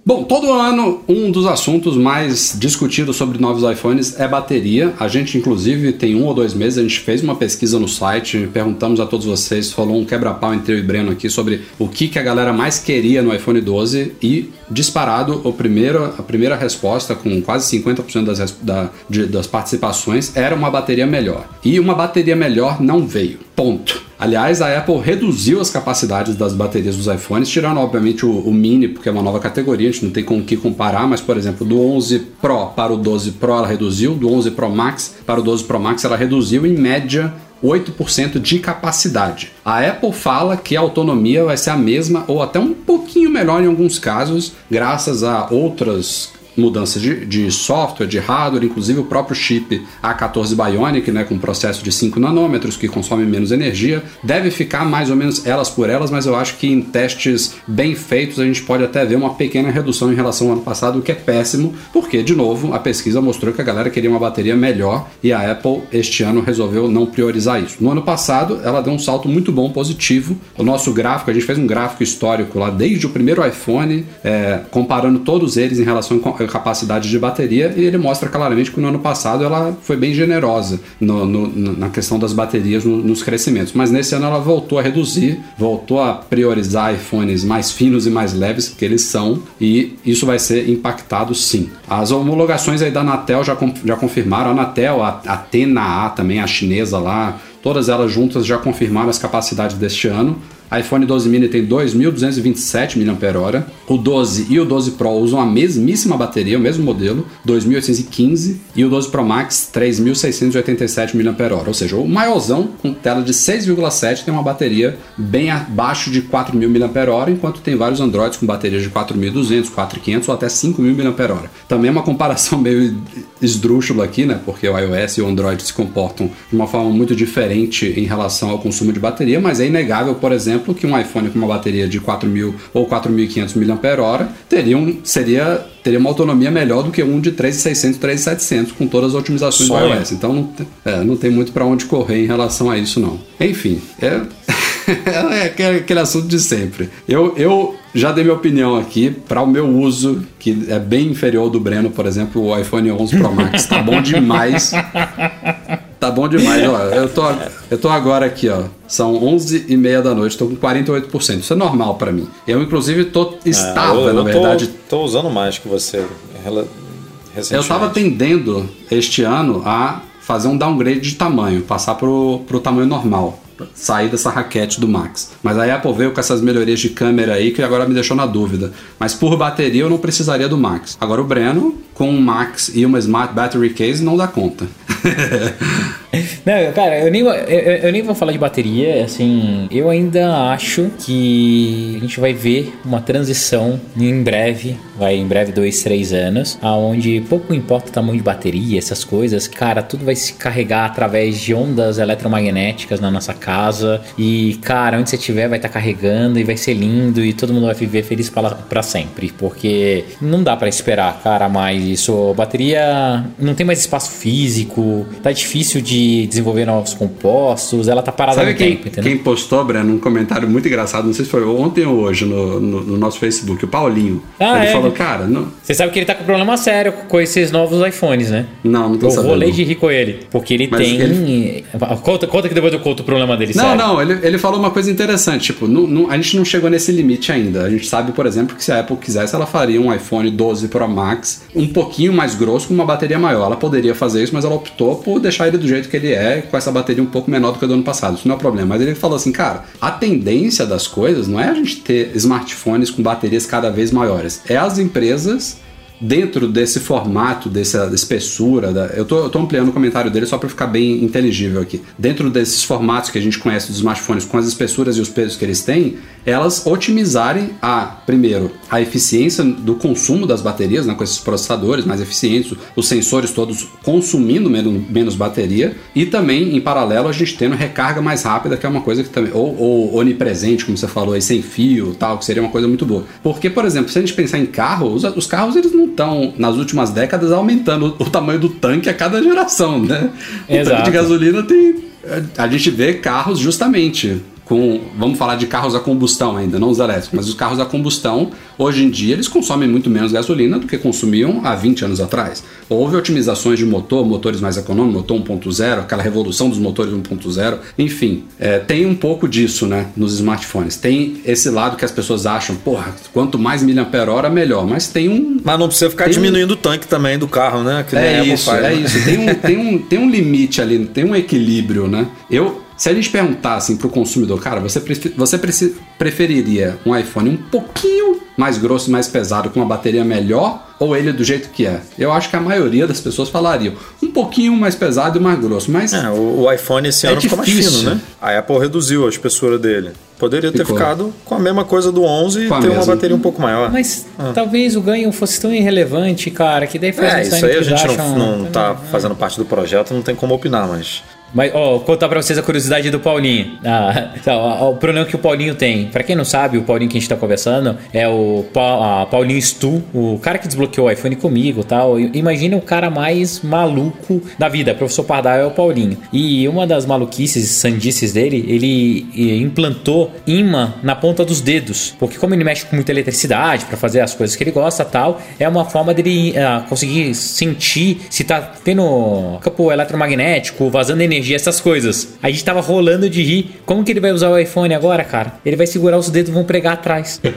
Bom, todo ano um dos assuntos mais discutidos sobre novos iPhones é bateria. A gente, inclusive, tem um ou dois meses, a gente fez uma pesquisa no site, perguntamos a todos vocês, falou um quebra-pau entre eu e Breno aqui sobre o que, que a galera mais queria no iPhone 12 e disparado o primeiro, a primeira resposta, com quase 50% das, da- de- das participações, era uma bateria melhor. E uma bateria melhor não veio. Ponto. Aliás, a Apple reduziu as capacidades das baterias dos iPhones, tirando obviamente o, o Mini, porque é uma nova categoria, a gente não tem com o que comparar, mas por exemplo, do 11 Pro para o 12 Pro ela reduziu, do 11 Pro Max para o 12 Pro Max ela reduziu em média 8% de capacidade. A Apple fala que a autonomia vai ser a mesma ou até um pouquinho melhor em alguns casos, graças a outras mudanças de, de software, de hardware, inclusive o próprio chip A14 Bionic, né, com processo de 5 nanômetros, que consome menos energia, deve ficar mais ou menos elas por elas, mas eu acho que em testes bem feitos a gente pode até ver uma pequena redução em relação ao ano passado, o que é péssimo, porque, de novo, a pesquisa mostrou que a galera queria uma bateria melhor e a Apple este ano resolveu não priorizar isso. No ano passado, ela deu um salto muito bom, positivo. O nosso gráfico, a gente fez um gráfico histórico lá desde o primeiro iPhone, é, comparando todos eles em relação capacidade de bateria, e ele mostra claramente que no ano passado ela foi bem generosa no- no- na questão das baterias no- nos crescimentos. Mas nesse ano ela voltou a reduzir, voltou a priorizar iPhones mais finos e mais leves que eles são, e isso vai ser impactado sim. As homologações aí da Anatel já, já confirmaram, a Anatel, a, a TNA também, a chinesa lá, todas elas juntas já confirmaram as capacidades deste ano. iPhone 12 mini tem 2.227 mAh. O 12 e o 12 Pro usam a mesmíssima bateria, o mesmo modelo, 2.815. E o 12 Pro Max, 3.687 mAh. Ou seja, o maiorzão com tela de 6,7 tem uma bateria bem abaixo de 4.000 mAh, enquanto tem vários Androids com baterias de 4.200, 4.500 ou até 5.000 mAh. Também é uma comparação meio esdrúxula aqui, né? Porque o iOS e o Android se comportam de uma forma muito diferente em relação ao consumo de bateria, mas é inegável, por exemplo, que um iPhone com uma bateria de 4.000 ou 4.500 mAh teria, um, seria, teria uma autonomia melhor do que um de 3.600, 3.700 com todas as otimizações Sonho. do iOS. Então não, tem- é, não tem muito para onde correr em relação a isso, não. Enfim, é. É aquele, aquele assunto de sempre. Eu, eu já dei minha opinião aqui para o meu uso, que é bem inferior ao do Breno, por exemplo, o iPhone 11 Pro Max. Tá bom demais. Tá bom demais, ó. Eu tô, eu tô agora aqui, ó. São 11 e meia da noite, tô com 48%. Isso é normal para mim. Eu, inclusive, tô, É, eu, eu na tô- verdade, Tô, usando mais que você. eu tava tendendo este ano a fazer um downgrade de tamanho, passar pro, pro tamanho normal. Sair dessa raquete do Max. Mas aí a Apple veio com essas melhorias de câmera aí que agora me deixou na dúvida. Mas por bateria eu não precisaria do Max. Agora o Breno, com um Max e uma Smart Battery Case, não dá conta. Não, cara, eu nem, vou- eu, eu- nem vou falar de bateria, assim, eu ainda acho que a gente vai ver uma transição em breve, vai em breve dois, três anos, aonde pouco importa o tamanho de bateria, essas coisas, cara, tudo vai se carregar através de ondas eletromagnéticas na nossa casa e, cara, onde você estiver vai estar carregando e vai ser lindo e todo mundo vai viver feliz pra sempre, porque não dá pra esperar, cara, mais isso. Bateria não tem mais espaço físico, tá difícil de desenvolver novos compostos, ela tá parada Sabe no quem, tempo, entendeu? quem postou, Breno, um comentário muito engraçado, não sei se foi ontem ou hoje no, no, no nosso Facebook, o Paulinho. Ah, ele é? falou, cara, não, Você sabe que ele tá com problema sério com esses novos iPhones, né? não, não tô Eu sabendo. vou ler de rir com ele, porque ele Mas tem. Conta, conta que depois eu conto o problema dele, Não, sério. não, ele, ele falou uma coisa interessante, tipo, não- não- a gente não chegou nesse limite ainda. A gente sabe, por exemplo, que se a Apple quisesse, ela faria um iPhone 12 Pro Max um pouquinho mais grosso, com uma bateria maior. Ela poderia fazer isso, mas ela optou por deixar ele do jeito que ele é, com essa bateria um pouco menor do que a do ano passado. Isso não é problema. Mas ele falou assim, cara, a tendência das coisas não é a gente ter smartphones com baterias cada vez maiores, é as empresas dentro desse formato, dessa espessura, da- eu, tô, eu tô ampliando o comentário dele só para ficar bem inteligível aqui. Dentro desses formatos que a gente conhece dos smartphones, com as espessuras e os pesos que eles têm, elas otimizarem a, primeiro, a eficiência do consumo das baterias, né, com esses processadores mais eficientes, os sensores todos consumindo menos, menos bateria, e também, em paralelo, a gente tendo recarga mais rápida, que é uma coisa que também, ou, ou onipresente, como você falou aí, sem fio tal, que seria uma coisa muito boa. Porque, por exemplo, se a gente pensar em carro, os, os carros eles não estão, nas últimas décadas, aumentando o, tamanho do tanque a cada geração, né? O tanque Exato. de gasolina tem. A gente vê carros justamente com, vamos falar de carros a combustão ainda, não os elétricos, mas os carros a combustão, hoje em dia, eles consomem muito menos gasolina do que consumiam há 20 anos atrás. Houve otimizações de motor, motores mais econômicos, motor 1.0, aquela revolução dos motores 1.0, enfim, é, tem um pouco disso, né, nos smartphones. Tem esse lado que as pessoas acham, porra, quanto mais mAh, melhor, mas tem um... Mas não precisa ficar Tem um- diminuindo o tanque também do carro, né? Que É isso, faz, é né? isso. Tem um, tem, um, tem um limite ali, tem um equilíbrio, né? Eu, se a gente perguntar assim pro consumidor, cara, você, você preferiria um iPhone um pouquinho mais grosso e mais pesado com uma bateria melhor ou ele do jeito que é? Eu acho que a maioria das pessoas falariam um pouquinho mais pesado e mais grosso, mas É, o, o iPhone esse É ano ficou mais difícil. fino, né? A Apple reduziu a espessura dele. Poderia ter Ficou. ficado com a mesma coisa do 11 e ter uma mesma. bateria um pouco maior. Mas talvez o ganho fosse tão irrelevante, cara, que daí faz é, um isso aí a gente acham- não, não tá fazendo parte do projeto, não tem como opinar, mas. Mas, ó, contar pra vocês a curiosidade do Paulinho. Ah, então, o problema que o Paulinho tem. Pra quem não sabe, o Paulinho que a gente tá conversando é o Pa- Paulinho Stu, o cara que desbloqueou o iPhone comigo tal. Imagina o cara mais maluco da vida. Professor Pardal é o Paulinho. E uma das maluquices, sandices dele, ele implantou imã na ponta dos dedos. Porque como ele mexe com muita eletricidade pra fazer as coisas que ele gosta tal, é uma forma dele ah, conseguir sentir se tá tendo campo eletromagnético, vazando energia, essas coisas. A gente tava rolando de rir. Como que ele vai usar o iPhone agora, cara? Ele vai segurar os dedos e vão pregar atrás.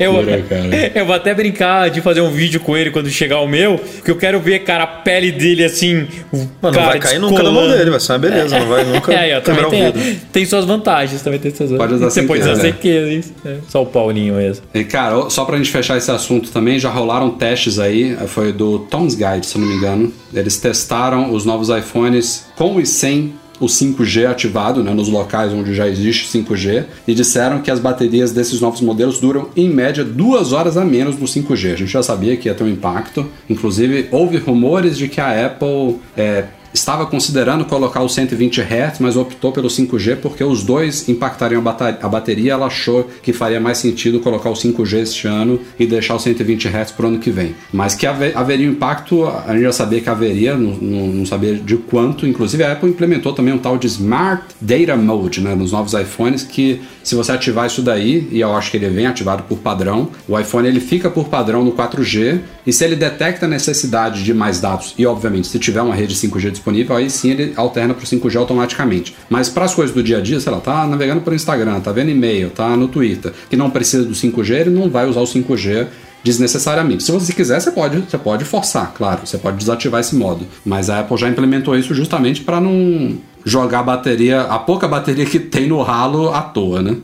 eu, eu vou até brincar de fazer um vídeo com ele quando chegar o meu, que eu quero ver, cara, a pele dele assim. Mano, não cara, vai cair nunca na mão descolando. dele, vai ser uma beleza, não vai nunca É, aí, ó, também tem, tem suas vantagens, também tem suas Pode usar Você pode usar sem querer, isso. É, Só o Paulinho mesmo. E, cara, só pra gente fechar esse assunto também, já rolaram testes aí, foi do Tom's Guide, se eu não me engano. Eles testaram os novos iPhones com e sem o 5G ativado, né, nos locais onde já existe 5G, e disseram que as baterias desses novos modelos duram, em média, duas horas a menos no 5G. A gente já sabia que ia ter um impacto. Inclusive, houve rumores de que a Apple é, estava considerando colocar o 120 Hz, mas optou pelo 5G porque os dois impactariam a bateria. Ela achou que faria mais sentido colocar o 5G este ano e deixar o 120 Hz para o ano que vem. Mas que haver- haveria um impacto, a gente já sabia que haveria, não, não- não sabia de quanto. Inclusive a Apple implementou também um tal de Smart Data Mode né, nos novos iPhones que se você ativar isso daí, e eu acho que ele vem ativado por padrão, o iPhone ele fica por padrão no 4G e se ele detecta a necessidade de mais dados e obviamente se tiver uma rede 5G disponível, aí sim ele alterna para o 5G automaticamente. Mas para as coisas do dia a dia, sei lá, tá navegando pelo Instagram, tá vendo e-mail, tá no Twitter, que não precisa do 5G, ele não vai usar o 5G desnecessariamente. Se você quiser, você pode, você pode forçar, claro, você pode desativar esse modo. Mas a Apple já implementou isso justamente para não jogar a bateria, a pouca bateria que tem no ralo à toa, né?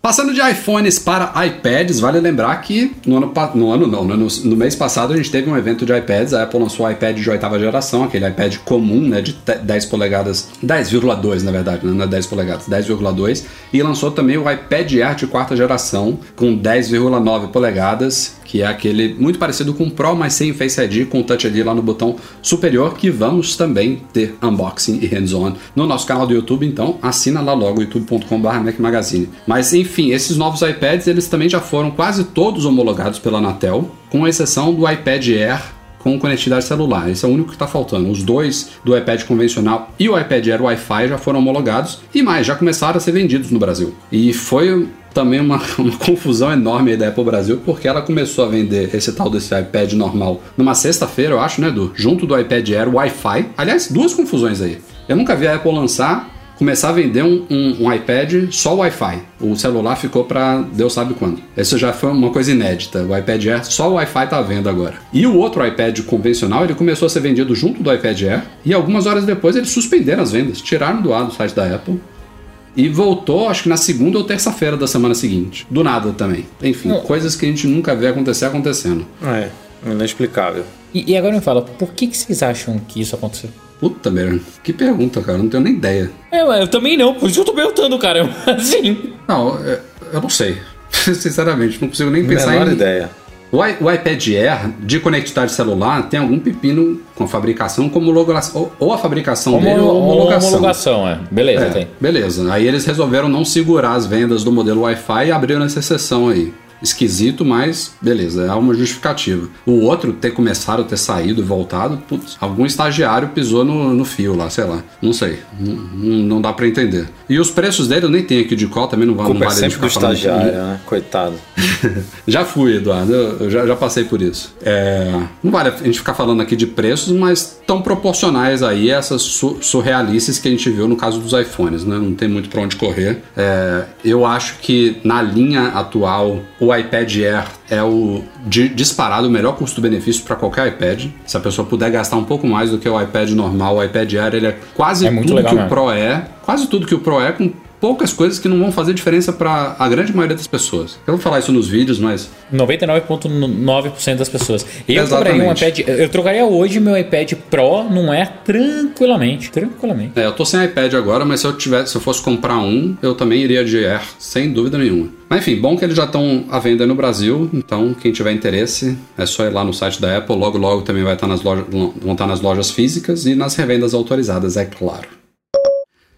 Passando de iPhones para iPads, vale lembrar que no ano, no ano não, né, no, no mês passado a gente teve um evento de iPads, a Apple lançou o iPad de oitava geração, aquele iPad comum, né, de te- 10 polegadas, 10,2 na verdade, né, não é 10 polegadas, 10,2, e lançou também o iPad Air de quarta geração com 10,9 polegadas, que é aquele muito parecido com o Pro, mas sem Face ID, com o Touch ID lá no botão superior, que vamos também ter unboxing e hands-on no nosso canal do YouTube, então assina lá logo, youtube.com.br Magazine. Mas enfim, esses novos iPads, eles também já foram quase todos homologados pela Anatel, com exceção do iPad Air com conectividade celular. Esse é o único que está faltando. Os dois do iPad convencional e o iPad Air Wi-Fi já foram homologados e mais, já começaram a ser vendidos no Brasil. E foi também uma, uma confusão enorme aí da Apple Brasil, porque ela começou a vender esse tal desse iPad normal numa sexta-feira, eu acho, né, Edu? Junto do iPad Air Wi-Fi. Aliás, duas confusões aí. Eu nunca vi a Apple lançar começar a vender um, um- um iPad só Wi-Fi. O celular ficou para Deus sabe quando. Isso já foi uma coisa inédita. O iPad Air só o Wi-Fi tá à venda agora. E o outro iPad convencional ele começou a ser vendido junto do iPad Air e algumas horas depois eles suspenderam as vendas, tiraram do ar do site da Apple. E voltou, acho que na segunda ou terça-feira da semana seguinte. Do nada também. Enfim, coisas que a gente nunca vê acontecer acontecendo. É, inexplicável. E, e agora me fala, por que, que vocês acham que isso aconteceu? Puta merda. Que pergunta, cara. Não tenho nem ideia. É, eu também não, por isso eu tô perguntando, cara. Assim. Não, eu, eu não sei. Sinceramente, não consigo nem pensar Menor em. ideia. O, i- o iPad Air de conectividade celular tem algum pepino com a fabricação como homologação. Ou, a fabricação dele ou homologação. homologação, é. Beleza, É, tem. beleza. Aí eles resolveram não segurar as vendas do modelo Wi-Fi e abriram essa exceção aí. Esquisito, mas beleza, é uma justificativa. O outro ter começado, ter saído, voltado, putz, algum estagiário pisou no, no fio lá, sei lá. Não sei. Não, não, dá pra entender. E os preços dele eu nem tenho aqui de qual, também não, vai- não é vale a gente sempre do estagiário, né? Coitado. Já fui, Eduardo. Eu já, já passei por isso. É, não vale a gente ficar falando aqui de preços, mas tão proporcionais aí a essas su surrealices que a gente viu no caso dos iPhones, né? Não tem muito pra onde correr. É, eu acho que na linha atual, o iPad Air é o di- disparado o melhor custo-benefício para qualquer iPad. Se a pessoa puder gastar um pouco mais do que o iPad normal, o iPad Air ele é quase É tudo que o. Pro é, quase tudo que o Pro é com poucas coisas que não vão fazer diferença para a grande maioria das pessoas. Eu vou falar isso nos vídeos, mas 99,9% das pessoas. Eu compraria um iPad. Eu trocaria hoje meu iPad Pro não é tranquilamente. Tranquilamente. É, eu tô sem iPad agora, mas se eu tivesse, se eu fosse comprar um, eu também iria de Air, sem dúvida nenhuma. Mas enfim, bom que eles já estão à venda no Brasil, então quem tiver interesse é só ir lá no site da Apple, logo logo também vai estar nas lojas, vão estar nas lojas físicas e nas revendas autorizadas, é claro.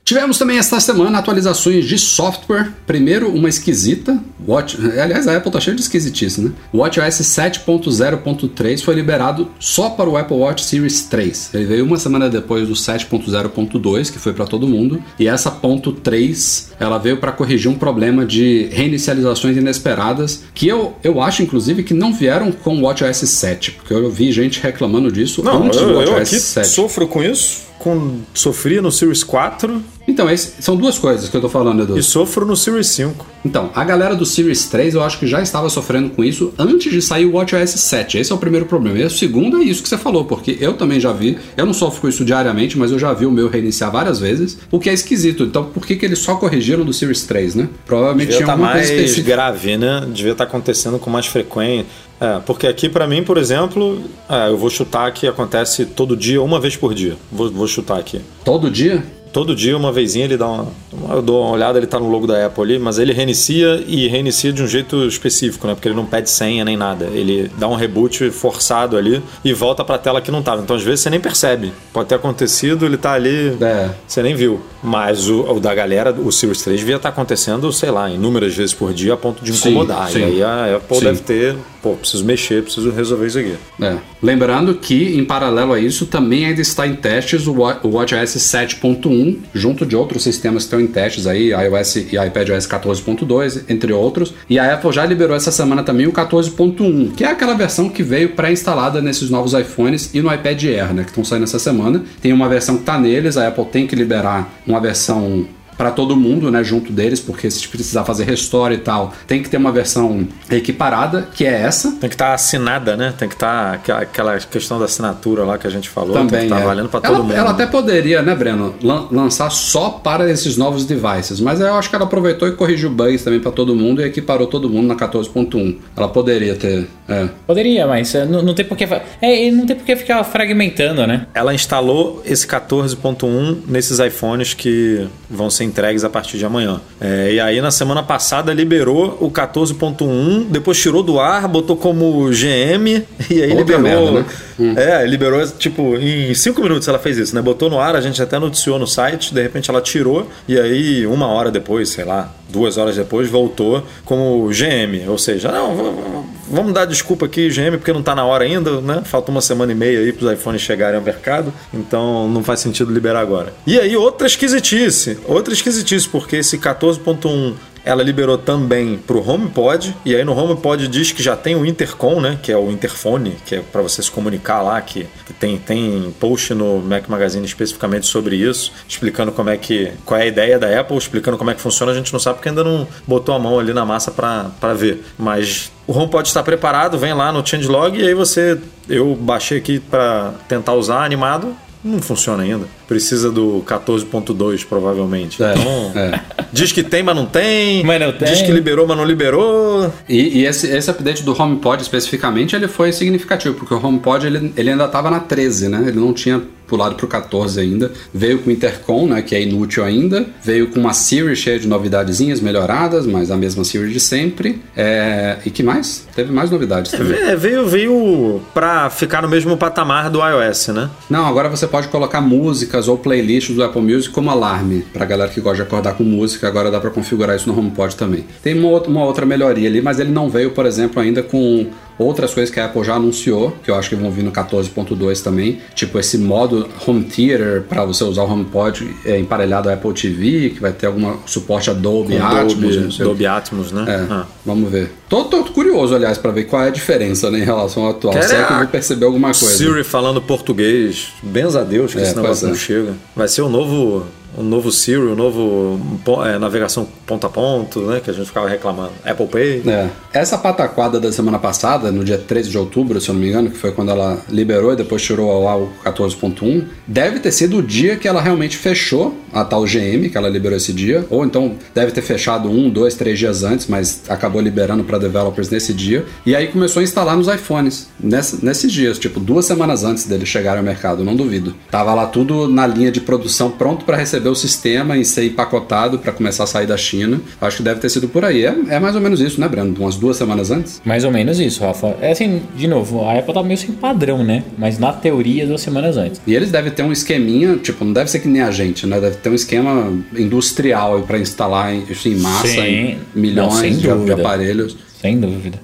Tivemos também esta semana atualizações de software. Primeiro, uma esquisita. Watch, aliás, a Apple tá cheia de esquisitice, né? O WatchOS 7.0.3 foi liberado só para o Apple Watch Series 3. Ele veio uma semana depois do 7.0.2, que foi para todo mundo. E essa ponto 3, ela veio para corrigir um problema de reinicializações inesperadas, que eu, eu acho, inclusive, que não vieram com o WatchOS 7, porque eu vi gente reclamando disso Não, antes eu, do eu WatchOS aqui 7. sofro com isso. Com, sofria no Series 4 Então, esse- são duas coisas que eu tô falando, Edu. e sofro no Series 5. Então, a galera do Series 3 eu acho que já estava sofrendo com isso antes de sair o WatchOS 7. Esse é o primeiro problema. E o segundo é isso que você falou, porque eu também já vi, eu não sofro com isso diariamente, mas eu já vi o meu reiniciar várias vezes, o que é esquisito. Então, por que, que eles só corrigiram do Series 3, né? Provavelmente Devia tinha alguma mais coisa específica. grave, né? Devia estar acontecendo com mais frequência. É, porque aqui pra mim, por exemplo, é, eu vou chutar que acontece todo dia, uma vez por dia. Vou, vou chutar aqui. Todo dia? Todo dia, uma vezinha, ele dá uma. Eu dou uma olhada, ele tá no logo da Apple ali, mas ele reinicia e reinicia de um jeito específico, né? Porque ele não pede senha nem nada. Ele dá um reboot forçado ali e volta pra tela que não tava. Então, às vezes, você nem percebe. Pode ter acontecido, ele tá ali. É. Você nem viu. Mas o, o da galera, o Series 3 devia estar acontecendo, sei lá, inúmeras vezes por dia a ponto de Sim, incomodar. sim. E aí a Apple Sim. deve ter, pô, preciso mexer, preciso resolver isso aqui. É. Lembrando que, em paralelo a isso, também ainda está em testes o WatchOS 7.1, junto de outros sistemas que estão em testes aí, iOS e iPadOS 14.2, entre outros. E a Apple já liberou essa semana também o 14.1, que é aquela versão que veio pré-instalada nesses novos iPhones e no iPad Air, né, que estão saindo essa semana. Tem uma versão que está neles, a Apple tem que liberar uma versão para todo mundo, né, junto deles, porque se precisar fazer restore e tal, tem que ter uma versão equiparada, que é essa. Tem que estar assinada, né? Tem que estar aquela questão da assinatura lá que a gente falou. tem Também que estar é. valendo pra todo ela, mundo. ela até poderia, né, Breno, lan- lançar só para esses novos devices, mas eu acho que ela aproveitou e corrigiu bugs também para todo mundo e equiparou todo mundo na 14.1. Ela poderia ter. É. Poderia, mas é, não, não tem por que. fa- É, não tem por que ficar fragmentando, né? Ela instalou esse 14.1 nesses iPhones que vão ser entregues a partir de amanhã. É, e aí na semana passada liberou o 14.1, depois tirou do ar, botou como GM e aí Outra liberou. merda, né? É, liberou tipo em 5 minutos ela fez isso, né? Botou no ar, a gente até noticiou no site, de repente ela tirou e aí uma hora depois, sei lá, duas horas depois voltou como GM, ou seja, não, vamos dar desculpa aqui GM porque não tá na hora ainda, né? Falta uma semana e meia aí para os iPhones chegarem ao mercado, então não faz sentido liberar agora. E aí outra esquisitice, outra esquisitice porque esse 14.1 ela liberou também pro HomePod, e aí no HomePod diz que já tem o intercom, né, que é o interfone, que é para você se comunicar lá, que, que tem, tem post no Mac Magazine especificamente sobre isso, explicando como é que qual é a ideia da Apple, explicando como é que funciona, a gente não sabe porque ainda não botou a mão ali na massa para ver, mas o HomePod está preparado, vem lá no changelog e aí você eu baixei aqui para tentar usar animado, não funciona ainda. Precisa do 14.2, provavelmente. É, Então, é. diz que tem, mas não tem. Mas não tem. Diz que liberou, mas não liberou. E, e esse, esse update do HomePod especificamente, ele foi significativo, porque o HomePod ele, ele ainda estava na 13, né? Ele não tinha pulado pro 14 ainda. Veio com o Intercom, né, que é inútil ainda. Veio com uma Siri cheia de novidadezinhas melhoradas, mas a mesma Siri de sempre. É, E que mais? Teve mais novidades também. É, veio, veio pra ficar no mesmo patamar do iOS, né? Não, agora você pode colocar música músicas ou playlists do Apple Music como alarme. Pra galera que gosta de acordar com música, agora dá pra configurar isso no HomePod também. Tem uma outra melhoria ali, mas ele não veio, por exemplo, ainda com outras coisas que a Apple já anunciou, que eu acho que vão vir no 14.2 também, tipo esse modo Home Theater para você usar o HomePod é, emparelhado ao Apple TV, que vai ter algum suporte a Dolby, Atmos, não Dolby, Atmos, né? é, Ah. vamos ver. Tô, tô curioso, aliás, pra ver qual é a diferença né, em relação ao atual. Quero Se é que eu vou perceber alguma coisa. Siri falando português. Benza a Deus que É, esse negócio é. não chega. Vai ser o novo, o novo Siri, o novo é, navegação ponto a ponto, né? Que a gente ficava reclamando. Apple Pay. É. Essa pataquada da semana passada, no dia 13 de outubro, se eu não me engano, que foi quando ela liberou e depois tirou ao ar o 14.1, deve ter sido o dia que ela realmente fechou a tal GM, que ela liberou esse dia, ou então deve ter fechado um, dois, três dias antes, mas acabou liberando para developers nesse dia, e aí começou a instalar nos iPhones, ness- nesses dias, tipo duas semanas antes dele chegar ao mercado, não duvido. Tava lá tudo na linha de produção pronto para receber o sistema e ser empacotado para começar a sair da China. Acho que deve ter sido por aí. É, é mais ou menos isso, né, Brando? Umas duas semanas antes? Mais ou menos isso, Rafa. É assim, de novo, a Apple tá meio sem padrão, né? Mas na teoria, duas semanas antes. E eles devem ter um esqueminha, tipo, não deve ser que nem a gente, né? Deve ter um esquema industrial para instalar em, isso em massa, Sim. em milhões Não, de, aparelhos. Sem dúvida.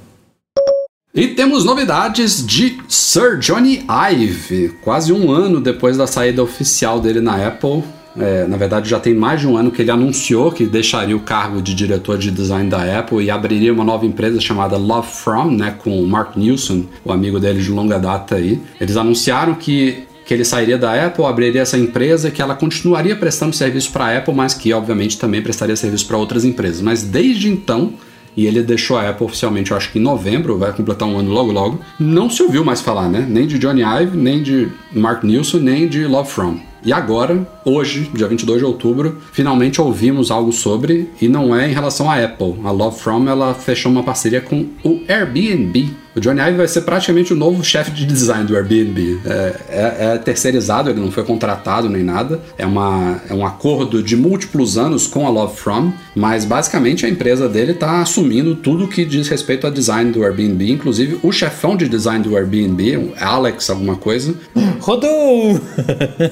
E temos novidades de Sir Johnny Ive. Quase um ano depois da saída oficial dele na Apple. É, na verdade, já tem mais de um ano que ele anunciou que deixaria o cargo de diretor de design da Apple e abriria uma nova empresa chamada Love From, né, com o Mark Nilsson, o amigo dele de longa data aí. Eles anunciaram que que ele sairia da Apple, abriria essa empresa, que ela continuaria prestando serviço para a Apple, mas que obviamente também prestaria serviço para outras empresas. Mas desde então, e ele deixou a Apple oficialmente, eu acho que em novembro, vai completar um ano logo logo, não se ouviu mais falar, né? Nem de Johnny Ive, nem de Mark Nilsson, nem de Love From. E agora, hoje, dia 22 de outubro, finalmente ouvimos algo sobre, e não é em relação à Apple. A Love From, ela fechou uma parceria com o Airbnb. O Johnny Ive vai ser praticamente o novo chefe de design do Airbnb. É, é- é terceirizado, ele não foi contratado nem nada. É, uma, é um acordo de múltiplos anos com a Love From, mas basicamente a empresa dele está assumindo tudo que diz respeito ao design do Airbnb, inclusive o chefão de design do Airbnb, Alex alguma coisa. Rodou!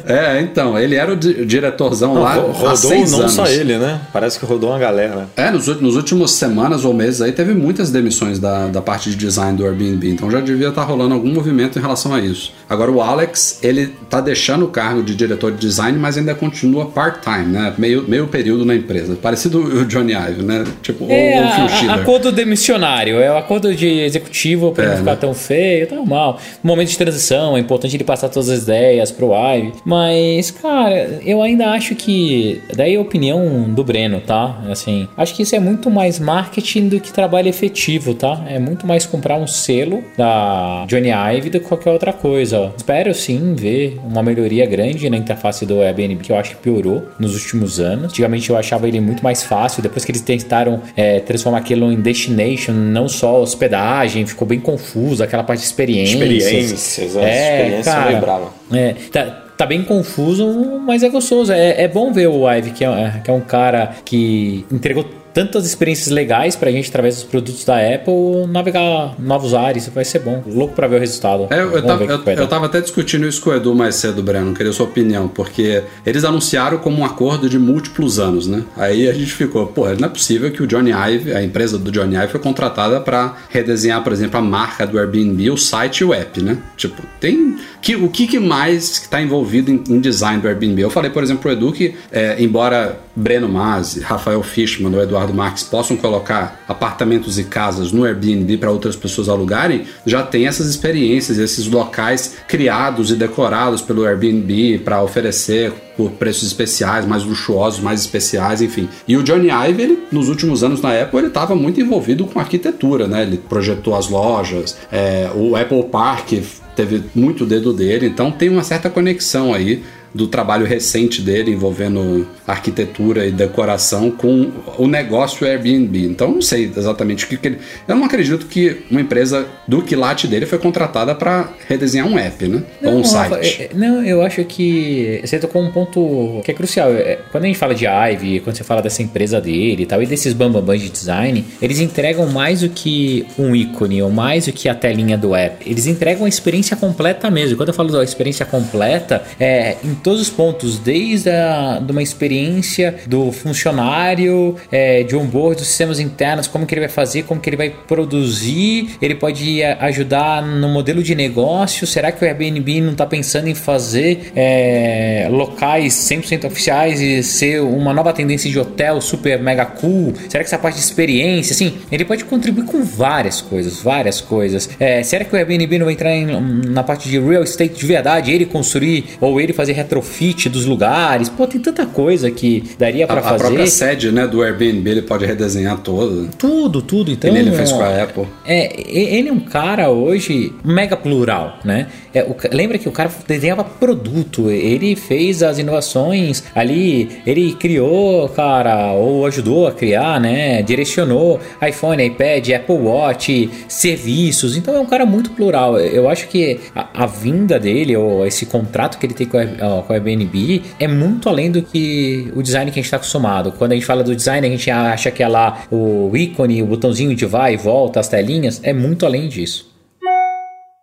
É, então, ele era o di- diretorzão lá Ro- há rodou seis não anos. só ele, né? Parece que rodou uma galera. É, nos, nos últimos semanas ou meses aí teve muitas demissões da, da parte de design do Airbnb, então já devia estar rolando algum movimento em relação a isso. Agora o Alex, ele tá deixando o cargo de diretor de design, mas ainda continua part-time, né? Meio, meio período na empresa. Parecido o Johnny Ive, né? Tipo, É, ou o Phil a- a, acordo demissionário, é o acordo de executivo pra É, não ficar né? tão feio, tá mal. Momento de transição, é importante ele passar todas as ideias pro Ive. Mas, cara, eu ainda acho que. Daí a opinião do Breno, tá? Assim, acho que isso é muito mais marketing do que trabalho efetivo, tá? É muito mais comprar um selo da Johnny Ive do que qualquer outra coisa. Espero sim ver uma melhoria grande na interface do Airbnb, que eu acho que piorou nos últimos anos. Antigamente eu achava ele muito mais fácil, depois que eles tentaram é, transformar aquilo em destination, não só hospedagem, ficou bem confuso, aquela parte de experiências. Experiências, é, experiência cara, brava. É, tá, tá bem confuso, mas é gostoso. É, é bom ver o Ive, que é, que é um cara que entregou tantas experiências legais pra gente através dos produtos da Apple, navegar novos ares, vai ser bom. Louco pra ver o resultado. É, eu, tava, o eu, eu tava até discutindo isso com o Edu mais cedo, Breno, queria sua opinião, porque eles anunciaram como um acordo de múltiplos anos, né? Aí a gente ficou, pô, não é possível que o Johnny Ive, a empresa do Johnny Ive, foi contratada para redesenhar, por exemplo, a marca do Airbnb, o site e o app, né? Tipo, tem. Que, o que, que mais está envolvido em, em design do Airbnb? Eu falei, por exemplo, pro Edu que, é, embora Breno Masi, Rafael Fishman ou Eduardo Marques possam colocar apartamentos e casas no Airbnb para outras pessoas alugarem, já tem essas experiências, esses locais criados e decorados pelo Airbnb para oferecer por preços especiais, mais luxuosos, mais especiais, enfim. E o Johnny Ive, ele, nos últimos anos na Apple, ele estava muito envolvido com arquitetura, né? Ele projetou as lojas, é, o Apple Park teve muito dedo dele, então tem uma certa conexão aí do trabalho recente dele envolvendo arquitetura e decoração com o negócio Airbnb. Então não sei exatamente o que, que ele. Eu não acredito que uma empresa do quilate dele foi contratada para redesenhar um app, né? Ou um site. é- é- não, eu acho que você tocou um ponto que é crucial. É, Quando a gente fala de Ive, quando você fala dessa empresa dele e tal, e desses bambambãs de design, eles entregam mais do que um ícone, ou mais do que a telinha do app. Eles entregam a experiência completa mesmo. Quando eu falo da experiência completa, é todos os pontos, desde a, de uma experiência do funcionário, é, de onboard dos sistemas internos, como que ele vai fazer, como que ele vai produzir, ele pode a- ajudar no modelo de negócio. Será que o Airbnb não está pensando em fazer é, locais 100% oficiais e ser uma nova tendência de hotel super mega cool? Será que essa parte de experiência, assim, ele pode contribuir com várias coisas, várias coisas. É, será que o Airbnb não vai entrar em- na parte de real estate de verdade, ele construir ou ele fazer retrofit dos lugares? Pô, tem tanta coisa que daria para a própria fazer. sede né, do Airbnb ele pode redesenhar toda. Tudo, tudo. Então, ele fez com a Apple. É, ele é um cara hoje mega plural, né? É, o lembra que o cara desenhava produto, ele fez as inovações ali, ele criou, cara, ou ajudou a criar, né? Direcionou iPhone, iPad, Apple Watch, serviços. Então é um cara muito plural. Eu acho que a, a vinda dele, ou esse contrato que ele tem com a, com a Airbnb, é muito além do que o design que a gente está acostumado. Quando a gente fala do design, a gente acha que é lá o ícone, o botãozinho de vai e volta, as telinhas. É muito além disso.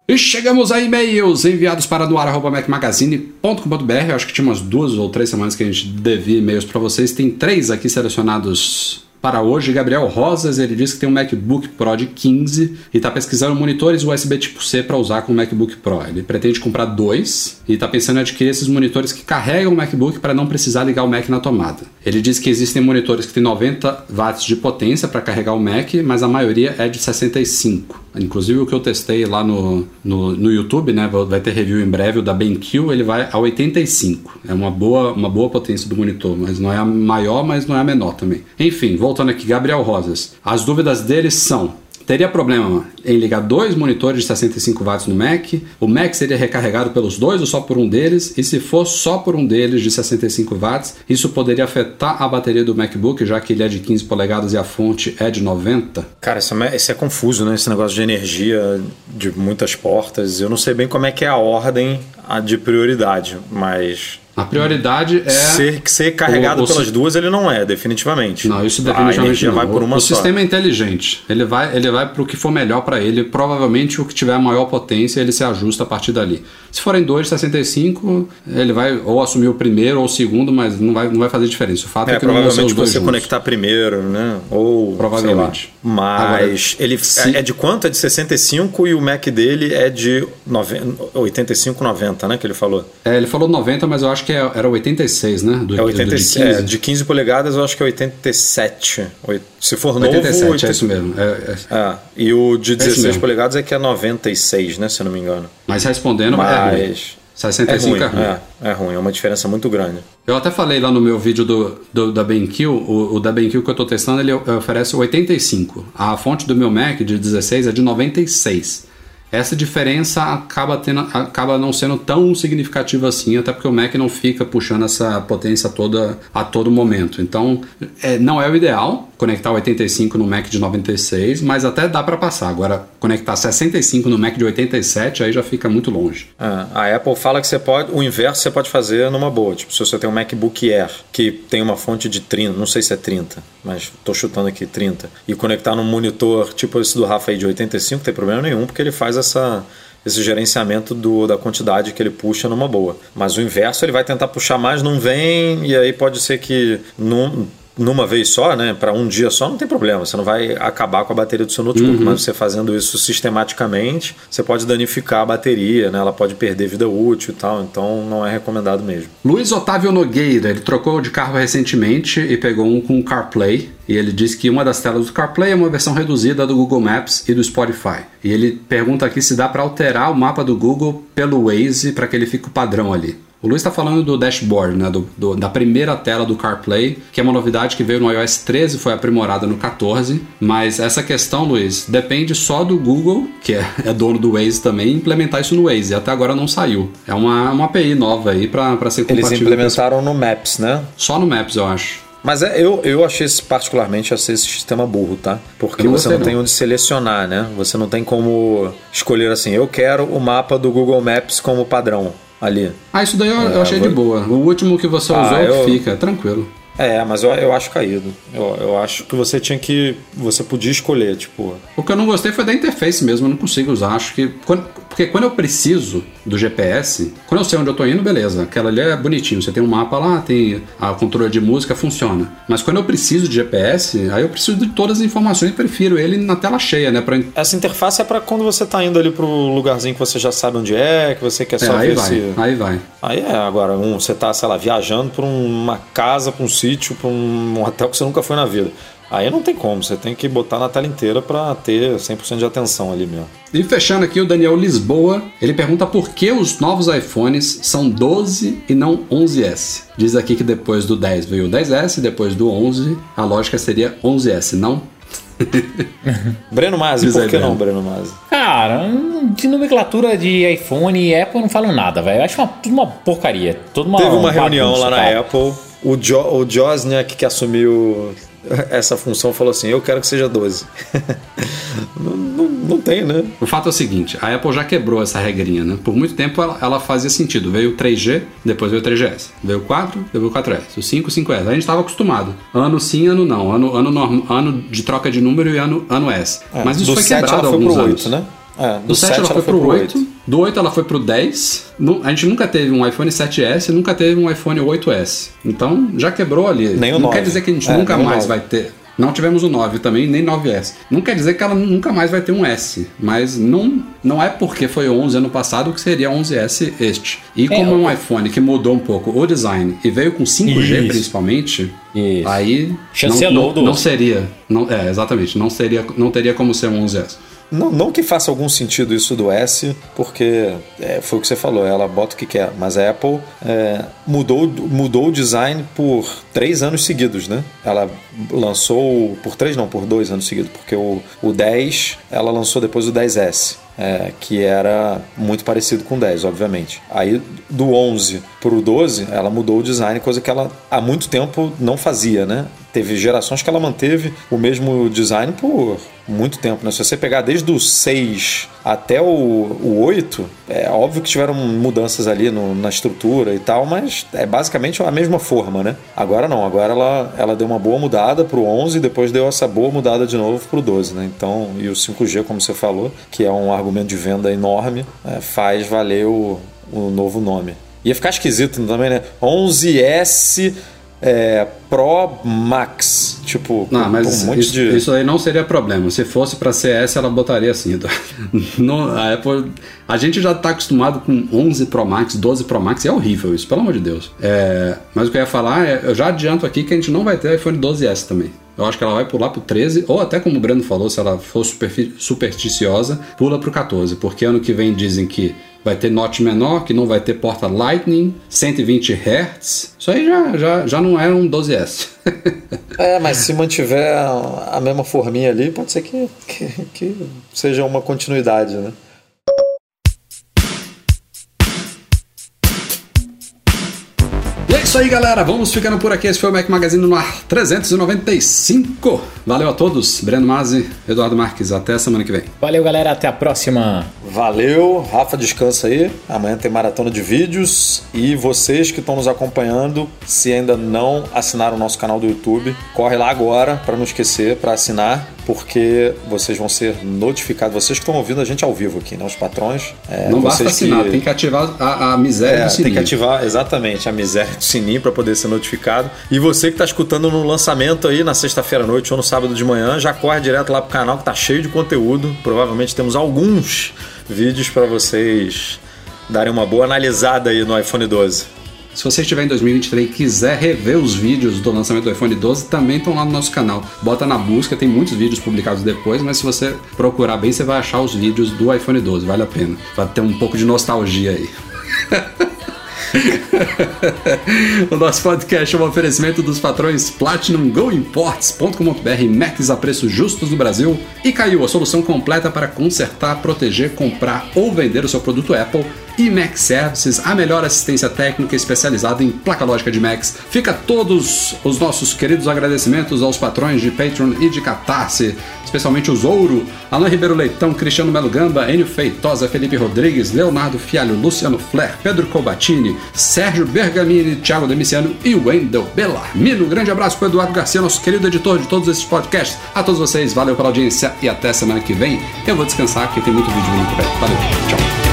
E chegamos a e-mails enviados para doar.macmagazine.com.br. Eu acho que tinha umas duas ou três semanas que a gente devia e-mails para vocês. Tem três aqui selecionados para hoje. Gabriel Rosas, ele disse que tem um MacBook Pro de 15 e está pesquisando monitores USB tipo C para usar com o MacBook Pro. Ele pretende comprar dois e está pensando em adquirir esses monitores que carregam o MacBook para não precisar ligar o Mac na tomada. Ele diz que existem monitores que têm 90 watts de potência para carregar o Mac, mas a maioria é de 65. Inclusive o que eu testei lá no, no, no YouTube, né? Vai ter review em breve, o da BenQ, ele vai a 85. É uma boa, uma boa potência do monitor, mas não é a maior, mas não é a menor também. Enfim, voltando aqui, Gabriel Rosas. As dúvidas dele são. Teria problema em ligar dois monitores de 65 watts no Mac? O Mac seria recarregado pelos dois ou só por um deles? E se for só por um deles de 65 watts, isso poderia afetar a bateria do MacBook, já que ele é de 15 polegadas e a fonte é de 90? Cara, isso é, isso é confuso, né? Esse negócio de energia de muitas portas. Eu não sei bem como é que é a ordem de prioridade, mas. A prioridade é. Ser, ser carregado o- o pelas si- duas ele não é, definitivamente. Não, isso definitivamente energia não. vai por uma o só. sistema é inteligente. Ele vai, ele vai para o que for melhor para ele. Provavelmente o que tiver a maior potência ele se ajusta a partir dali. Se forem dois de 65, ele vai ou assumir o primeiro ou o segundo, mas não vai, não vai fazer diferença. O fato é, É, que não provavelmente os dois você juntos. conectar primeiro, né? Ou. Provavelmente. Mas ele se- é de quanto? É de 65 e o Mac dele é de 90, 85, 90, né? Que ele falou. É, ele falou 90, mas eu acho que é- era 86, né? Do, É do 80, de 15. é, de 15 polegadas eu acho que é 87. Oit- Se for novo, 87, 80 é isso mesmo. É, é. É, e o de 16 mesmo. polegadas é que é 96, né? Se eu não me engano. Mas respondendo, é ruim. Mas. 65 é ruim, é ruim. É, é ruim, é uma diferença muito grande. Eu até falei lá no meu vídeo do, do- da BenQ, o, o da BenQ que eu estou testando, ele oferece 85. A fonte do meu Mac de 16 é de 96. Essa diferença acaba, tendo, acaba não sendo tão significativa assim, até porque o Mac não fica puxando essa potência toda a todo momento. Então, é, não é o ideal conectar 85 no Mac de 96, mas até dá para passar. Agora, conectar 65 no Mac de 87, aí já fica muito longe. É, a Apple fala que você pode, o inverso você pode fazer numa boa. Tipo, se você tem um MacBook Air que tem uma fonte de 30, não sei se é 30, mas tô chutando aqui 30, e conectar num monitor tipo esse do Rafa aí de 85, não tem problema nenhum, porque ele faz essa esse gerenciamento do, da quantidade que ele puxa numa boa. Mas o inverso ele vai tentar puxar mais, não vem, e aí pode ser que num, numa vez só, né, para um dia só, não tem problema. Você não vai acabar com a bateria do seu notebook, mas você fazendo isso sistematicamente, você pode danificar a bateria, né, ela pode perder vida útil e tal, então não é recomendado mesmo. Luiz Otávio Nogueira, ele trocou de carro recentemente e pegou um com CarPlay. E ele diz que uma das telas do CarPlay é uma versão reduzida do Google Maps e do Spotify. E ele pergunta aqui se dá para alterar o mapa do Google pelo Waze para que ele fique o padrão ali. O Luiz está falando do dashboard, né, do, do- da primeira tela do CarPlay, que é uma novidade que veio no iOS 13 e foi aprimorada no 14. Mas essa questão, Luiz, depende só do Google, que é, é dono do Waze também, implementar isso no Waze. E até agora não saiu. É uma, uma API nova aí para ser compatível. Eles implementaram no Maps, né? Só no Maps, eu acho. Mas é, eu, eu achei esse, particularmente achei esse sistema burro, tá? Porque não você gostei, não tem não. onde selecionar, né? Você não tem como escolher assim, eu quero o mapa do Google Maps como padrão ali. Ah, isso daí eu, eu É, achei vou- de boa. O último que você Ah, usou eu- fica, tranquilo. É, mas eu, eu acho caído. Eu, eu acho que você tinha que. Você podia escolher, tipo. O que eu não gostei foi da interface mesmo, eu não consigo usar. Acho que. Quando, porque quando eu preciso do GPS, quando eu sei onde eu tô indo, beleza. Aquela ali é bonitinho. Você tem um mapa lá, tem a controle de música, funciona. Mas quando eu preciso de GPS, aí eu preciso de todas as informações e prefiro ele na tela cheia, né? Pra... Essa interface é pra quando você tá indo ali pro lugarzinho que você já sabe onde é, que você quer É, só aí ver vai, se. aí vai. Aí é, agora, um, você tá, sei lá, viajando pra uma casa, pra um sítio, pra um hotel que você nunca foi na vida. Aí não tem como, você tem que botar na tela inteira pra ter 100% de atenção ali mesmo. E fechando aqui, o Daniel Lisboa, ele pergunta por que os novos iPhones são 12 e não 11S. Diz aqui que depois do 10 veio o 10S, depois do 11, a lógica seria 11S, não? Breno Masi, por que não, Breno Masi? Cara, de nomenclatura de iPhone e Apple eu não falo nada, velho. Eu acho uma, tudo uma porcaria. Tudo uma, Teve uma reunião bagunça, lá na cara. Apple, o, jo, o Josniak que assumiu essa função falou assim: Eu quero que seja 12. não, não, não tem, né? O fato é o seguinte, a Apple já quebrou essa regrinha, né? Por muito tempo ela, ela fazia sentido. Veio o 3G, depois veio o 3GS. Veio o 4, depois o 4S. O 5, 5S. A gente estava acostumado. Ano sim, ano não. Ano, ano, norm- ano de troca de número e ano, ano S. Mas isso É, foi 7 quebrado há alguns pro anos. 8, né? É, Do 7 ela foi pro 8, do 8 ela foi pro 10. Nu- A gente nunca teve um iPhone 7S, nunca teve um iPhone 8S. Então já quebrou ali. Nem o Não 9. quer dizer que a gente É, nunca mais 9. vai ter. Não tivemos o 9 também, nem 9S. Não quer dizer que ela nunca mais vai ter um S. Mas não, não é porque foi 11 ano passado que seria 11S este. E como é um iPhone que mudou um pouco o design e veio com 5G Isso. principalmente, Isso. aí Chancelou não, do não, não seria. Não, é, exatamente. Não, seria, não teria como ser um 11S. Não, não que faça algum sentido isso do S, porque é, foi o que você falou, ela bota o que quer. Mas a Apple é, mudou, mudou o design por três anos seguidos, né? Ela lançou por três, não, por dois anos seguidos, porque o, o 10 ela lançou depois o 10S. É, que era muito parecido com o 10, obviamente. Aí do 11 pro 12, ela mudou o design, coisa que ela há muito tempo não fazia, né? Teve gerações que ela manteve o mesmo design por muito tempo, né? Se você pegar desde o 6 até o, o 8, é óbvio que tiveram mudanças ali no- na estrutura e tal, mas é basicamente a mesma forma, né? Agora não, agora ela, ela deu uma boa mudada pro 11 e depois deu essa boa mudada de novo pro 12, né? Então, e o 5G, como você falou, que é um argumento de venda enorme, é, faz valer o, o novo nome. Ia ficar esquisito também, né? 11S é, Pro Max. Tipo, Não, com mas um monte isso, de. isso aí não seria problema. Se fosse pra CS, ela botaria assim. No, a Apple, a gente já tá acostumado com 11 Pro Max, 12 Pro Max, é horrível isso, pelo amor de Deus. É, mas o que eu ia falar é, eu já adianto aqui que a gente não vai ter iPhone 12S também. Eu acho que ela vai pular pro 13, ou até como o Breno falou, se ela for superfi- supersticiosa, pula pro 14, porque ano que vem dizem que vai ter notch menor, que não vai ter porta Lightning, 120 Hz. Isso aí já, já, já não é um 12S. É, mas se mantiver a mesma forminha ali, pode ser que, que, que seja uma continuidade, né? Isso aí, galera. Vamos ficando por aqui. Esse foi o Mac Magazine no ar 395. Valeu a todos. Breno Mazzi, Eduardo Marques. Até semana que vem. Valeu, galera. Até a próxima. Valeu, Rafa, descansa aí. Amanhã tem maratona de vídeos. E vocês que estão nos acompanhando, se ainda não assinaram o nosso canal do YouTube, corre lá agora para não esquecer, para assinar, porque vocês vão ser notificados. Vocês que estão ouvindo a gente ao vivo aqui, né? Os patrões. É, não basta assinar, tem que ativar a, a miséria É, do tem sininho. que ativar exatamente a miséria do sininho para poder ser notificado. E você que está escutando no lançamento aí na sexta-feira à noite ou no sábado de manhã, já corre direto lá pro canal que tá cheio de conteúdo. Provavelmente temos alguns vídeos para vocês darem uma boa analisada aí no iPhone 12. Se você estiver em 2023 e quiser rever os vídeos do lançamento do iPhone 12, também estão lá no nosso canal. Bota na busca, tem muitos vídeos publicados depois, mas se você procurar bem, você vai achar os vídeos do iPhone 12, vale a pena. Vai ter um pouco de nostalgia aí. o nosso podcast é um oferecimento dos patrões Platinum Go Imports.com.br Macs a preços justos no Brasil e caiu a solução completa para consertar, proteger, comprar ou vender o seu produto Apple e Mac Services, a melhor assistência técnica especializada em placa lógica de Macs. Fica todos os nossos queridos agradecimentos aos patrões de Patreon e de Catarse, especialmente os Ouro, Alain Ribeiro Leitão, Cristiano Melo Gamba, Enio Feitosa, Felipe Rodrigues, Leonardo Fialho, Luciano Flair, Pedro Colbatini, Sérgio Bergamini, Thiago Demiciano e Wendel Bellarmino. Um grande abraço para Eduardo Garcia, nosso querido editor de todos esses podcasts. A todos vocês, valeu pela audiência e até semana que vem. Eu vou descansar porque tem muito vídeo bonito. Valeu, tchau.